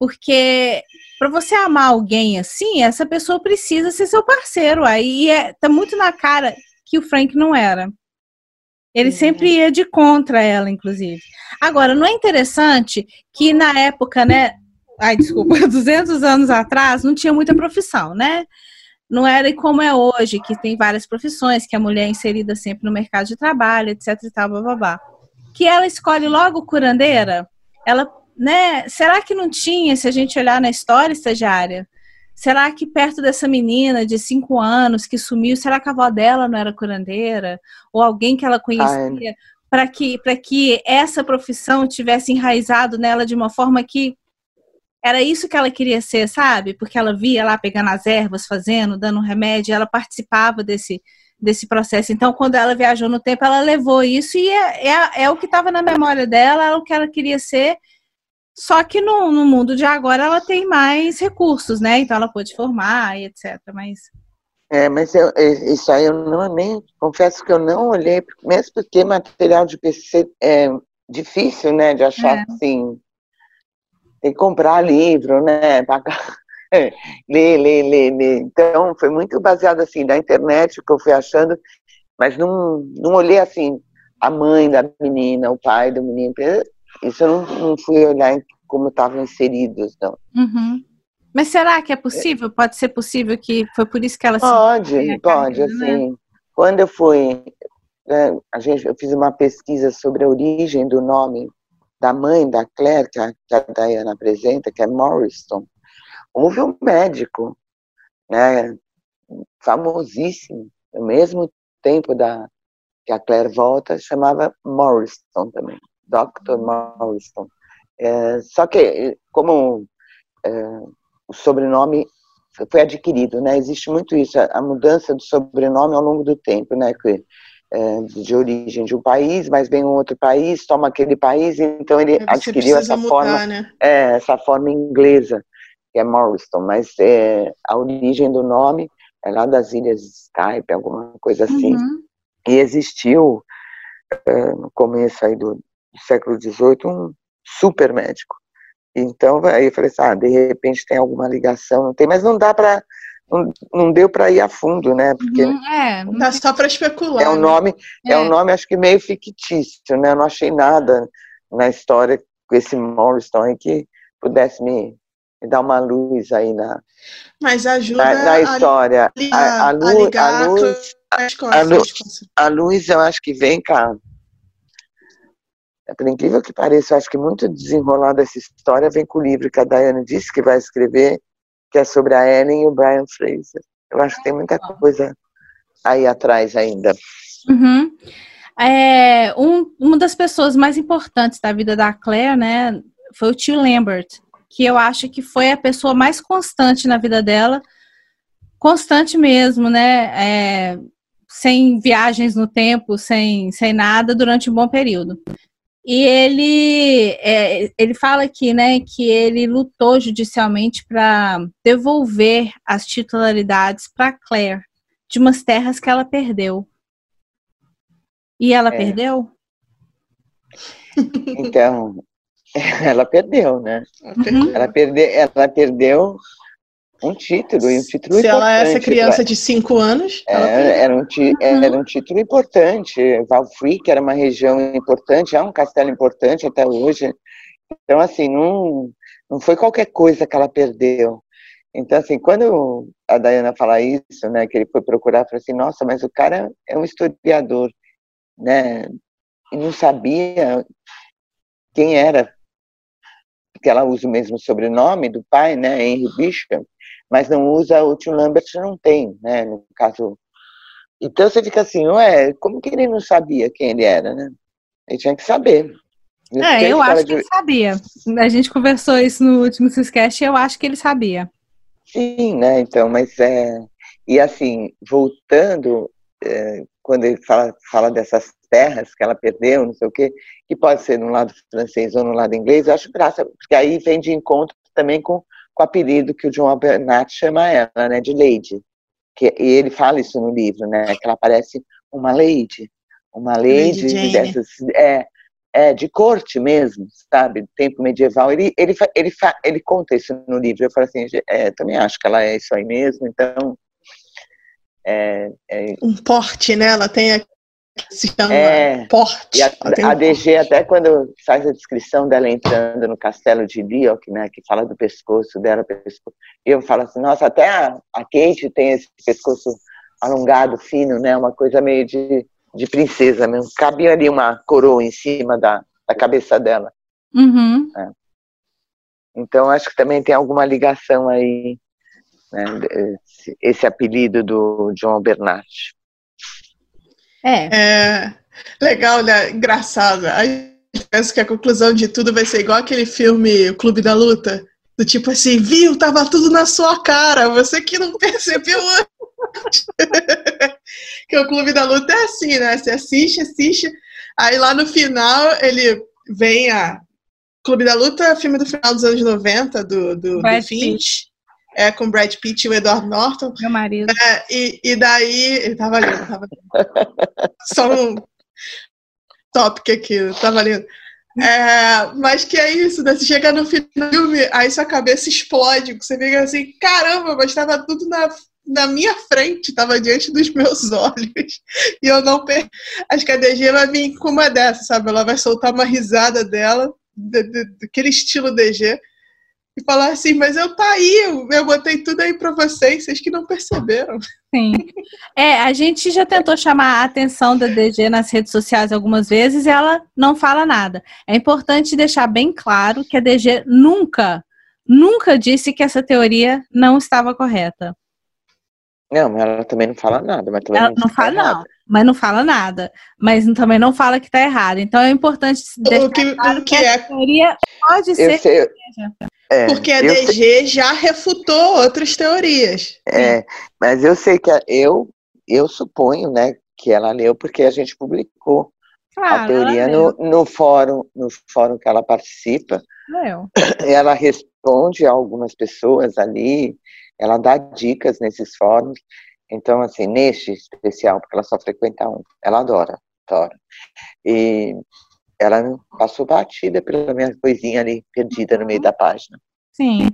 Porque para você amar alguém assim, essa pessoa precisa ser seu parceiro. Aí é, tá muito na cara que o Frank não era. Ele uhum. sempre ia de contra ela, inclusive. Agora, não é interessante que na época, né? Ai, desculpa, 200 anos atrás, não tinha muita profissão, né? Não era como é hoje, que tem várias profissões, que a mulher é inserida sempre no mercado de trabalho, etc e tal, blá, blá, blá. Que ela escolhe logo curandeira, ela né? Será que não tinha, se a gente olhar na história estagiária? Será que perto dessa menina de cinco anos que sumiu, será que a avó dela não era curandeira? Ou alguém que ela conhecia? Para que, que essa profissão tivesse enraizado nela de uma forma que era isso que ela queria ser, sabe? Porque ela via lá pegando as ervas, fazendo, dando um remédio, ela participava desse, desse processo. Então, quando ela viajou no tempo, ela levou isso e é, é, é o que estava na memória dela, é o que ela queria ser só que no, no mundo de agora ela tem mais recursos, né? Então ela pode formar e etc. Mas é, mas eu, isso aí eu não nem confesso que eu não olhei, mesmo porque material de PC é difícil, né, de achar é. assim. Tem que comprar livro, né, pagar, ler, ler, ler, ler. Então foi muito baseado assim na internet que eu fui achando, mas não, não olhei assim a mãe da menina, o pai do menino. Isso eu não, não fui olhar como estavam inseridos, não. Uhum. Mas será que é possível? Pode ser possível que foi por isso que ela pode, se pode, assim. Né? Quando eu fui, né, a gente, eu fiz uma pesquisa sobre a origem do nome da mãe da Claire, que a, que a Diana apresenta, que é Morrison. Houve um médico, né, famosíssimo, no mesmo tempo da que a Claire volta, chamava Morrison também. Dr. Morrison. É, só que, como é, o sobrenome foi adquirido, né? Existe muito isso, a, mudança do sobrenome ao longo do tempo, né? Que, é, de origem de um país, mas vem um outro país, toma aquele país, então ele adquiriu essa mudar, forma, né? é, essa forma inglesa, que é Morrison, mas é, a origem do nome é lá das ilhas Skype, alguma coisa assim. Uhum. E existiu é, no começo aí do, do século XVIII, um super médico. Então, aí eu falei assim, ah, de repente tem alguma ligação, não tem, mas não dá para não, não, deu para ir a fundo, né? Porque uhum, é, dá só para especular. É um né? nome, é. é. um nome acho que meio fictício, né? Eu não achei nada na história com esse Morrison que pudesse me, me, dar uma luz aí na Mas ajuda na, na história. A, a, a, a, luz, a, luz, a, luz, a luz eu acho que vem, cara por incrível que pareça, eu acho que muito desenrolado essa história vem com o livro que a Diane disse que vai escrever, que é sobre a Ellen e o Brian Fraser. Eu acho que tem muita coisa aí atrás ainda. Uhum. É, um, uma das pessoas mais importantes da vida da Claire, né, foi o tio Lambert, que eu acho que foi a pessoa mais constante na vida dela, constante mesmo, né, é, sem viagens no tempo, sem, sem nada, durante um bom período. E ele, é, ele fala aqui, né, que ele lutou judicialmente para devolver as titularidades para Claire de umas terras que ela perdeu. E ela é. perdeu? Então, ela perdeu, né? Uhum. Ela, perde, ela perdeu um título, e um título Se ela é essa criança de 5 anos. É, era, um, uhum. era um título importante. Valfric era uma região importante, é um castelo importante até hoje. Então, assim, não, não foi qualquer coisa que ela perdeu. Então, assim, quando a Dayana fala isso, né, que ele foi procurar, falou assim, nossa, mas o cara é um historiador, né, e não sabia quem era, porque ela usa o mesmo sobrenome do pai, né, Henry Bishop, mas não usa o tio Lambert, não tem, né, no caso. Então você fica assim, ué, como que ele não sabia quem ele era, né? Ele tinha que saber. É, eu acho de... que ele sabia. A gente conversou isso no último Ciscast e eu acho que ele sabia. Sim, né, então, mas é... E assim, voltando, é, quando ele fala, fala dessas terras que ela perdeu, não sei o quê, que pode ser no lado francês ou no lado inglês, eu acho graça, porque aí vem de encontro também com com o apelido que o John Albernat chama ela, né, de Lady. Que, e ele fala isso no livro, né, que ela parece uma lady, uma lady, lady dessas, é, é, de corte mesmo, sabe, tempo medieval. Ele, ele, ele, ele conta isso no livro. Eu falo assim, é, também acho que ela é isso aí mesmo, então. É, é... Um porte, né? Ela tem se chama é, Porte. A, a, DG, até quando faz a descrição dela entrando no castelo de Lyok, né, que fala do pescoço dela, pescoço, eu falo assim, nossa, até a, a Kate tem esse pescoço alongado, fino, né, uma coisa meio de, de princesa mesmo. Cabia ali uma coroa em cima da, da cabeça dela. Uhum. É. Então, acho que também tem alguma ligação aí, né, esse, esse apelido do John Bernard. É. é. Legal, né? Engraçado. Aí penso que a conclusão de tudo vai ser igual aquele filme O Clube da Luta. Do tipo assim, viu? Tava tudo na sua cara. Você que não percebeu antes. que o Clube da Luta é assim, né? Você assiste, assiste. Aí lá no final ele vem a. Clube da Luta é filme do final dos anos 90, do, do, do Finch é, com Brad Pitt e o Edward Norton. Meu marido. É, e, e daí. Ele tava lindo, tava lindo. Só um tópico aqui, tava lindo. É, mas que é isso, né? Você chega no filme, aí sua cabeça explode, você fica assim, caramba, mas estava tudo na, na minha frente, estava diante dos meus olhos. E eu não per... Acho que a DG vai vir com uma dessa, sabe? Ela vai soltar uma risada dela, daquele estilo DG e falar assim, mas eu tá aí, eu botei tudo aí para vocês, vocês que não perceberam. Sim. É, a gente já tentou chamar a atenção da DG nas redes sociais algumas vezes e ela não fala nada. É importante deixar bem claro que a DG nunca, nunca disse que essa teoria não estava correta. Não, mas ela também não fala nada. Mas também ela não, não fala, tá não, mas não fala nada. Mas também não fala que está errado. Então é importante deixar o que, claro que, que é... a teoria pode ser. Sei, é, Porque a DG sei... já refutou outras teorias. É, mas eu sei que a, eu, eu suponho, né, que ela leu porque a gente publicou claro, a teoria no, no fórum, no fórum que ela participa. Leu. Ela responde a algumas pessoas ali, ela dá dicas nesses fóruns. Então, assim, neste especial, porque ela só frequenta um, ela adora, adora. E ela passou batida pela minha coisinha ali, perdida no meio da página. Sim.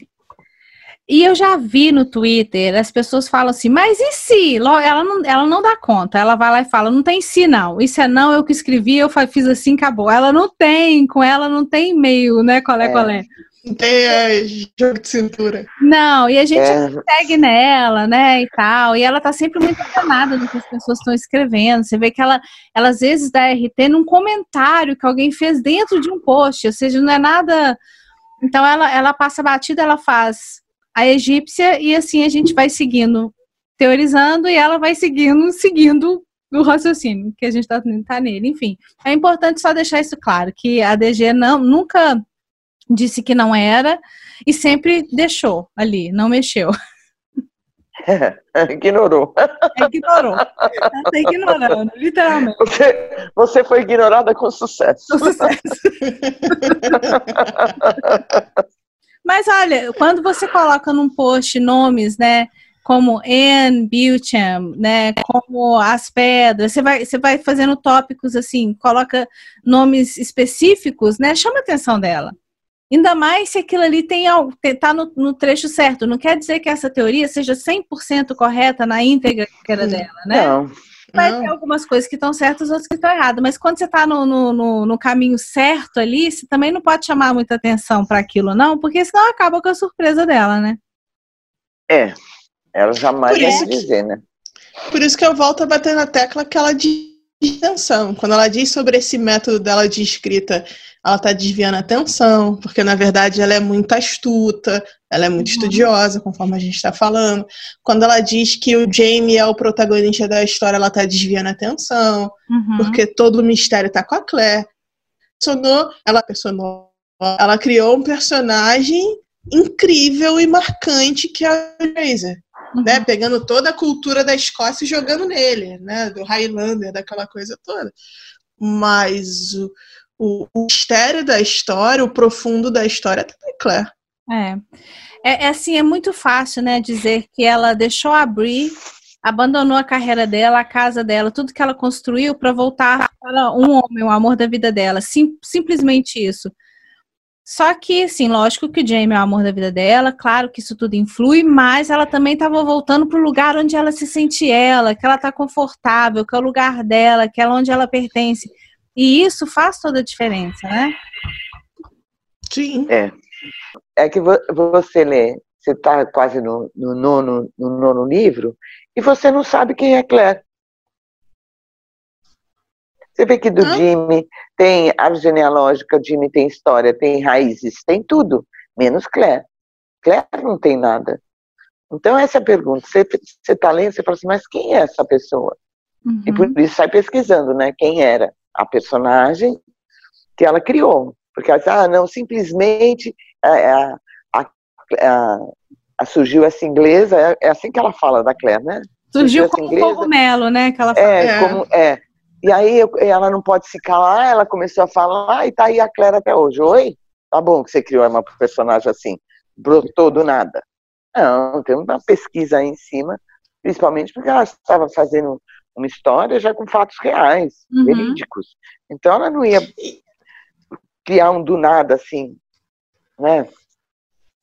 E eu já vi no Twitter, as pessoas falam assim, mas e se? Ela não, ela não dá conta, ela vai lá e fala, não tem se não, isso é não, eu que escrevi, eu fiz assim, acabou. Ela não tem, com ela não tem meio, né, colé, é. colé. Não tem é, jogo de cintura. Não, e a gente é. segue nela, né, e tal, e ela tá sempre muito enganada do que as pessoas estão escrevendo. Você vê que ela, ela às vezes dá RT num comentário que alguém fez dentro de um post, ou seja, não é nada. Então ela, ela passa batida, ela faz a egípcia e assim a gente vai seguindo, teorizando, e ela vai seguindo, seguindo o raciocínio que a gente tá, tá nele. Enfim, é importante só deixar isso claro, que a DG não, nunca disse que não era e sempre deixou ali, não mexeu. É, ignorou. Ignorou. Tá ignorando, literalmente. Você, você foi ignorada com sucesso. Com sucesso. Mas olha, quando você coloca num post nomes, né? como Anne Beauchamp, né, como as pedras, você vai, você vai fazendo tópicos assim, coloca nomes específicos, né, chama a atenção dela. Ainda mais se aquilo ali tem está no, no, trecho certo. Não quer dizer que essa teoria seja 100% correta na íntegra dela, né? Não. Vai não. ter algumas coisas que estão certas, outras que estão erradas. Mas quando você está no, no, no, no, caminho certo ali, você também não pode chamar muita atenção para aquilo, não, porque senão acaba com a surpresa dela, né? É. Ela jamais vai dizer, né? Por isso que eu volto a bater na tecla que ela diz atenção. Quando ela diz sobre esse método dela de escrita, ela está desviando a atenção, porque na verdade ela é muito astuta, ela é muito uhum. estudiosa, conforme a gente está falando. Quando ela diz que o Jamie é o protagonista da história, ela está desviando a atenção, uhum. porque todo o mistério está com a Claire. Personou, ela personou, ela criou um personagem incrível e marcante que é a Razor uhum. né? Pegando toda a cultura da Escócia e jogando nele, né? Do Highlander, daquela coisa toda. Mas o, o, o mistério da história, o profundo da história tá na Claire. É. é. É assim, é muito fácil, né, dizer que ela deixou abrir, abandonou a carreira dela, a casa dela, tudo que ela construiu para voltar para um homem, o amor da vida dela. Sim, simplesmente isso. Só que, assim, lógico que o Jamie é o amor da vida dela, claro que isso tudo influi, mas ela também estava voltando para o lugar onde ela se sente ela, que ela está confortável, que é o lugar dela, que é onde ela pertence. E isso faz toda a diferença, né? Sim. É. É que você lê, você está quase no, no, nono, no nono livro, e você não sabe quem é Claire. Você vê que do ah. Jimmy tem árvore genealógica, Jimmy tem história, tem raízes, tem tudo, menos Claire. Claire não tem nada. Então, essa é a pergunta. Você está lendo, você fala assim, mas quem é essa pessoa? Uhum. E por isso sai pesquisando, né? Quem era a personagem que ela criou. Porque ela diz, ah, não, simplesmente a, a, a, surgiu essa inglesa, é, é, assim que ela fala da Claire, né? Surgiu, surgiu como inglesa, cogumelo, né? Que ela fala. É, é. Como, é. E aí ela não pode se calar, ela começou a falar, e tá aí a Claire até hoje. Oi? Tá bom que você criou uma personagem assim, brotou do nada. Não, tem uma pesquisa aí em cima, principalmente porque ela estava fazendo uma história já com fatos reais, uhum. verídicos. Então ela não ia criar um do nada assim, né?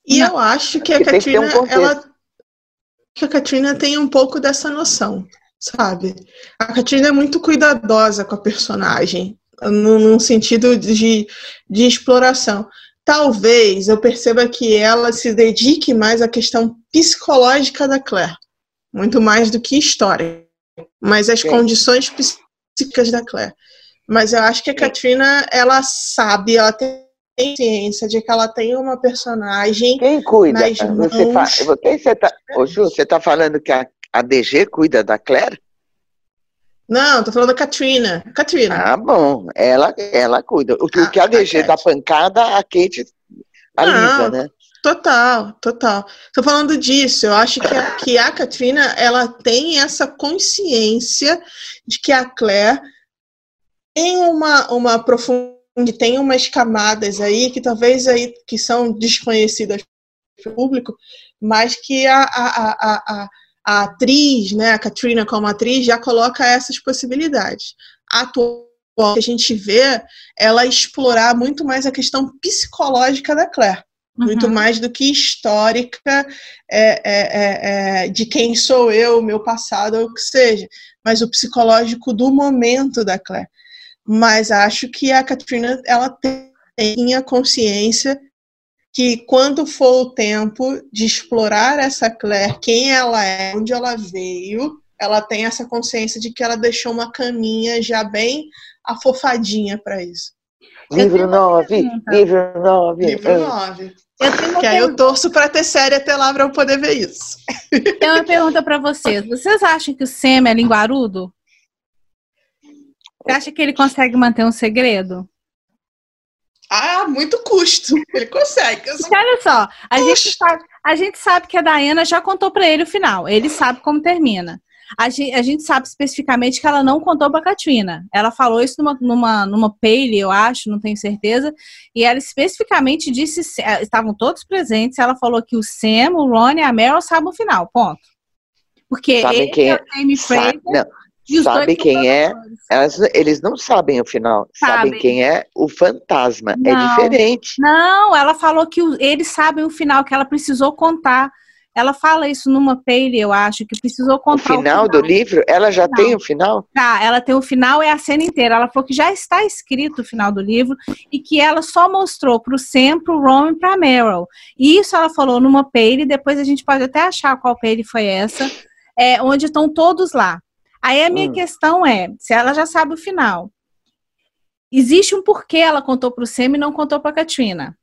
E não. eu acho que a Katrina, um ela que a Katrina tem um pouco dessa noção sabe? A Katrina é muito cuidadosa com a personagem, num, sentido de, de exploração. Talvez eu perceba que ela se dedique mais à questão psicológica da Claire, muito mais do que história, mas as Sim. condições psíquicas da Claire. Mas eu acho que a Katrina, ela sabe, ela tem ciência de que ela tem uma personagem. Quem cuida? Você, fa... Quem você, tá... Ô, Ju, você tá falando que a a DG cuida da Claire? Não, tô falando da Katrina. Katrina. Ah, bom. Ela, ela cuida. O que, ah, que a DG a dá pancada, a Kate alisa, né? Total, total. Tô falando disso. Eu acho que a, que a Katrina, ela tem essa consciência de que a Claire tem uma, uma profundidade, tem umas camadas aí que talvez aí que são desconhecidas público, mas que a, a, a, a a atriz, né, a Katrina como atriz, já coloca essas possibilidades. A atual que a gente vê, ela explorar muito mais a questão psicológica da Claire. Uhum. Muito mais do que histórica é, é, é, é, de quem sou eu, meu passado, ou o que seja, mas o psicológico do momento da Claire. Mas acho que a Katrina ela tem a consciência que quando for o tempo de explorar essa Claire, quem ela é, onde ela veio, ela tem essa consciência de que ela deixou uma caminha já bem afofadinha para isso. Livro 9, livro 9. Livro 9. Que aí eu torço para ter série até lá para eu poder ver isso. Tem uma pergunta para vocês. Vocês acham que o Sam é linguarudo? Você acha que ele consegue manter um segredo? Ah, muito custo. Ele consegue. olha só, a gente, sabe, a gente sabe que a Diana já contou para ele o final. Ele sabe como termina. A gente, a gente, sabe especificamente que ela não contou pra Katrina. Ela falou isso numa, numa, numa pele, eu acho, não tenho certeza. E ela especificamente disse, estavam todos presentes, ela falou que o Sam, o Ron e a Meryl sabem o final, ponto. Porque sabe quem é, Jamie Fraser, sabe quem é? Elas, eles não sabem o final. Sabem, sabem quem é o fantasma. É não, é diferente. Não, ela falou que eles sabem o final, que ela precisou contar. Ela fala isso numa pele, eu acho, que precisou contar o final, o final. do livro. Ela já final. tem o final? Tá, ela tem o final e a cena inteira. Ela falou que já está escrito o final do livro e que ela só mostrou para o Sam, para o Ron e para Meryl. E isso ela falou numa pele. Depois a gente pode até achar qual pele foi essa, é, onde estão todos lá. Aí a minha hum. questão é, se ela já sabe o final, existe um porquê ela contou para o Sam e não contou para a Katrina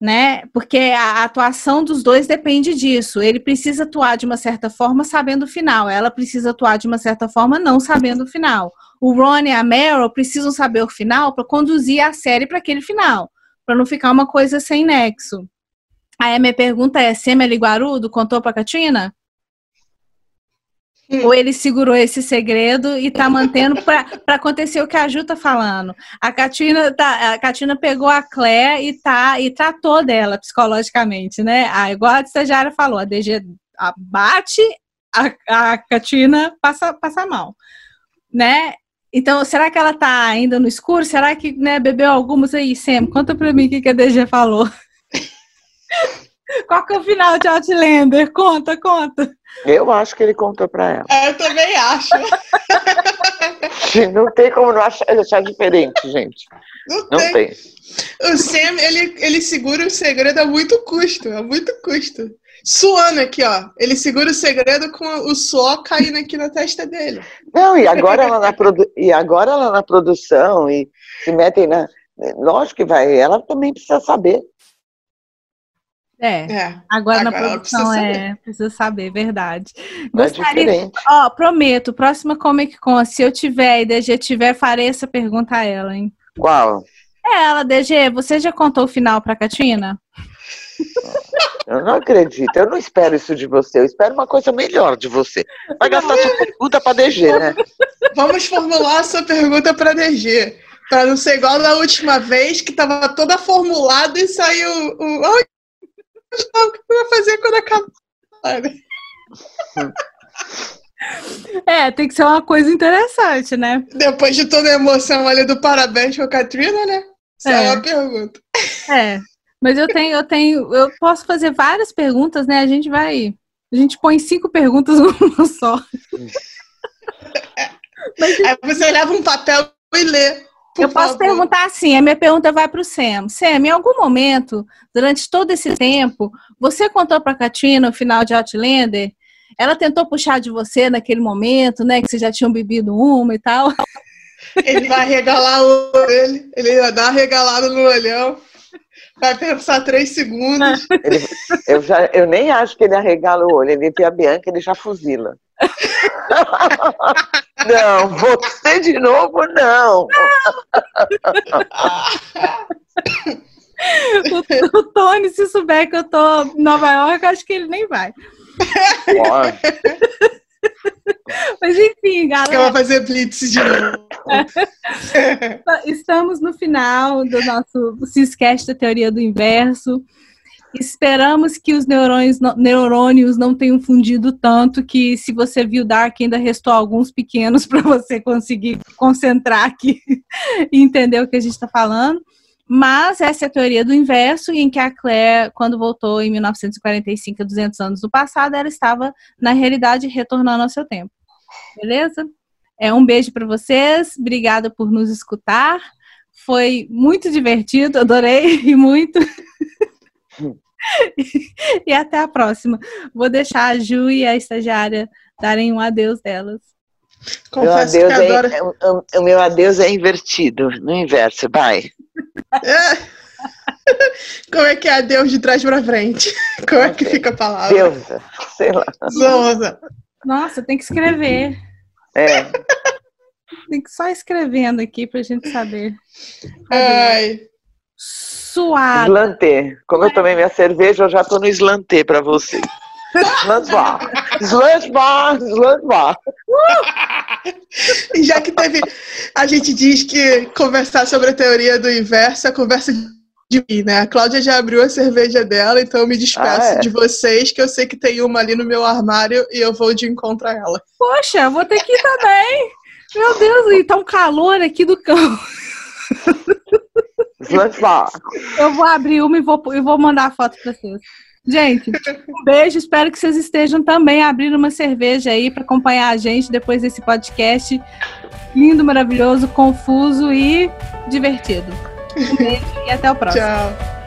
né? Porque a atuação dos dois depende disso. Ele precisa atuar de uma certa forma sabendo o final, ela precisa atuar de uma certa forma não sabendo o final. O Ron e a Meryl precisam saber o final para conduzir a série para aquele final, para não ficar uma coisa sem nexo. Aí a minha pergunta é: Semele Guarudo contou para Katrina? Ou ele segurou esse segredo e tá mantendo para acontecer o que a Ju tá falando. A Katina, tá, a Katina pegou a Claire e, tá, e tratou dela psicologicamente, né? Ah, igual a estagiária falou, a DG bate, a, a Katina passa, passa mal, né? Então, será que ela tá ainda no escuro? Será que né, bebeu algumas aí, Sam? Conta pra mim o que, que a DG falou. Qual que é o final de Outlander? Conta, conta. Eu acho que ele contou pra ela. É, eu também acho. não tem como não achar, achar diferente, gente. Não, não tem. tem. O Sam, ele, ele segura o segredo a muito custo, a muito custo. Suando aqui, ó. Ele segura o segredo com o suor caindo aqui na testa dele. Não, e agora ela na, produ... e agora ela na produção e se metem na. Lógico que vai, ela também precisa saber. É, é. Agora, agora, na produção precisa é, precisa saber, verdade. É Gostaria, ó, prometo, próxima Comic Con, se eu tiver e DG tiver, farei essa pergunta a ela, hein? Qual? É ela, DG, você já contou o final pra Katina? Eu não acredito, eu não espero isso de você, eu espero uma coisa melhor de você. Vai gastar sua pergunta pra DG, né? Vamos formular a sua pergunta pra DG. Pra não ser igual da última vez, que tava toda formulada e saiu o. Ai, o que vai fazer quando acabar. É, tem que ser uma coisa interessante, né? Depois de toda a emoção ali do parabéns com a Katrina, né? Essa é. é uma pergunta. É, mas eu tenho, eu tenho, eu posso fazer várias perguntas, né? A gente vai, a gente põe cinco perguntas numa só. Mas, Aí você leva um papel e lê. Por eu posso favor. perguntar assim, a minha pergunta vai para o Sam. Sam, em algum momento, durante todo esse tempo, você contou para a Katina o final de Outlander? Ela tentou puxar de você naquele momento, né? Que vocês já tinham bebido uma e tal. Ele vai regalar o olho, ele vai dar uma regalada no olhão. Vai pensar três segundos. Ele, eu, já, eu nem acho que ele arregala o olho. Ele vê a Bianca, ele já fuzila. Não, você de novo não. o, o, Tony, se souber que eu tô em Nova York, acho que ele nem vai. Mas enfim, galera. Ela vai fazer blitz de novo. Estamos no final do nosso Ciscast da Teoria do Inverso. Esperamos que os neurônios, neurônios não tenham fundido tanto que se você viu Dark ainda restou alguns pequenos para você conseguir concentrar aqui e entender o que a gente está falando. Mas essa é a teoria do inverso, em que a Claire, quando voltou em 1945, 200 anos no passado, ela estava, na realidade, retornando ao seu tempo. Beleza? É um beijo para vocês, obrigada por nos escutar. Foi muito divertido, adorei e muito. e até a próxima. Vou deixar a Ju e a estagiária darem um adeus delas. Confesso meu adeus que adoro... é, o, o, meu adeus é invertido, no inverso, vai. É. Como é que é adeus de trás para frente? Como é que fica a palavra? Deusa, sei lá. Souza. Nossa, tem que escrever. É. Tem que só escrevendo aqui pra gente saber. Ai suado. Slantê. Como eu tomei minha cerveja, eu já tô no slantê para você. Slantbar. Slantbar. Slantbar. E já que teve. A gente diz que conversar sobre a teoria do inverso é conversa de mim, né? A Cláudia já abriu a cerveja dela, então eu me despeço ah, é? de vocês, que eu sei que tem uma ali no meu armário e eu vou de encontro a ela. Poxa, eu vou ter que ir também. Meu Deus, e tá um calor aqui do cão. eu vou abrir uma e vou, e vou mandar a foto pra vocês. Gente, um beijo. Espero que vocês estejam também abrindo uma cerveja aí para acompanhar a gente depois desse podcast lindo, maravilhoso, confuso e divertido. Um beijo e até o próximo. Tchau.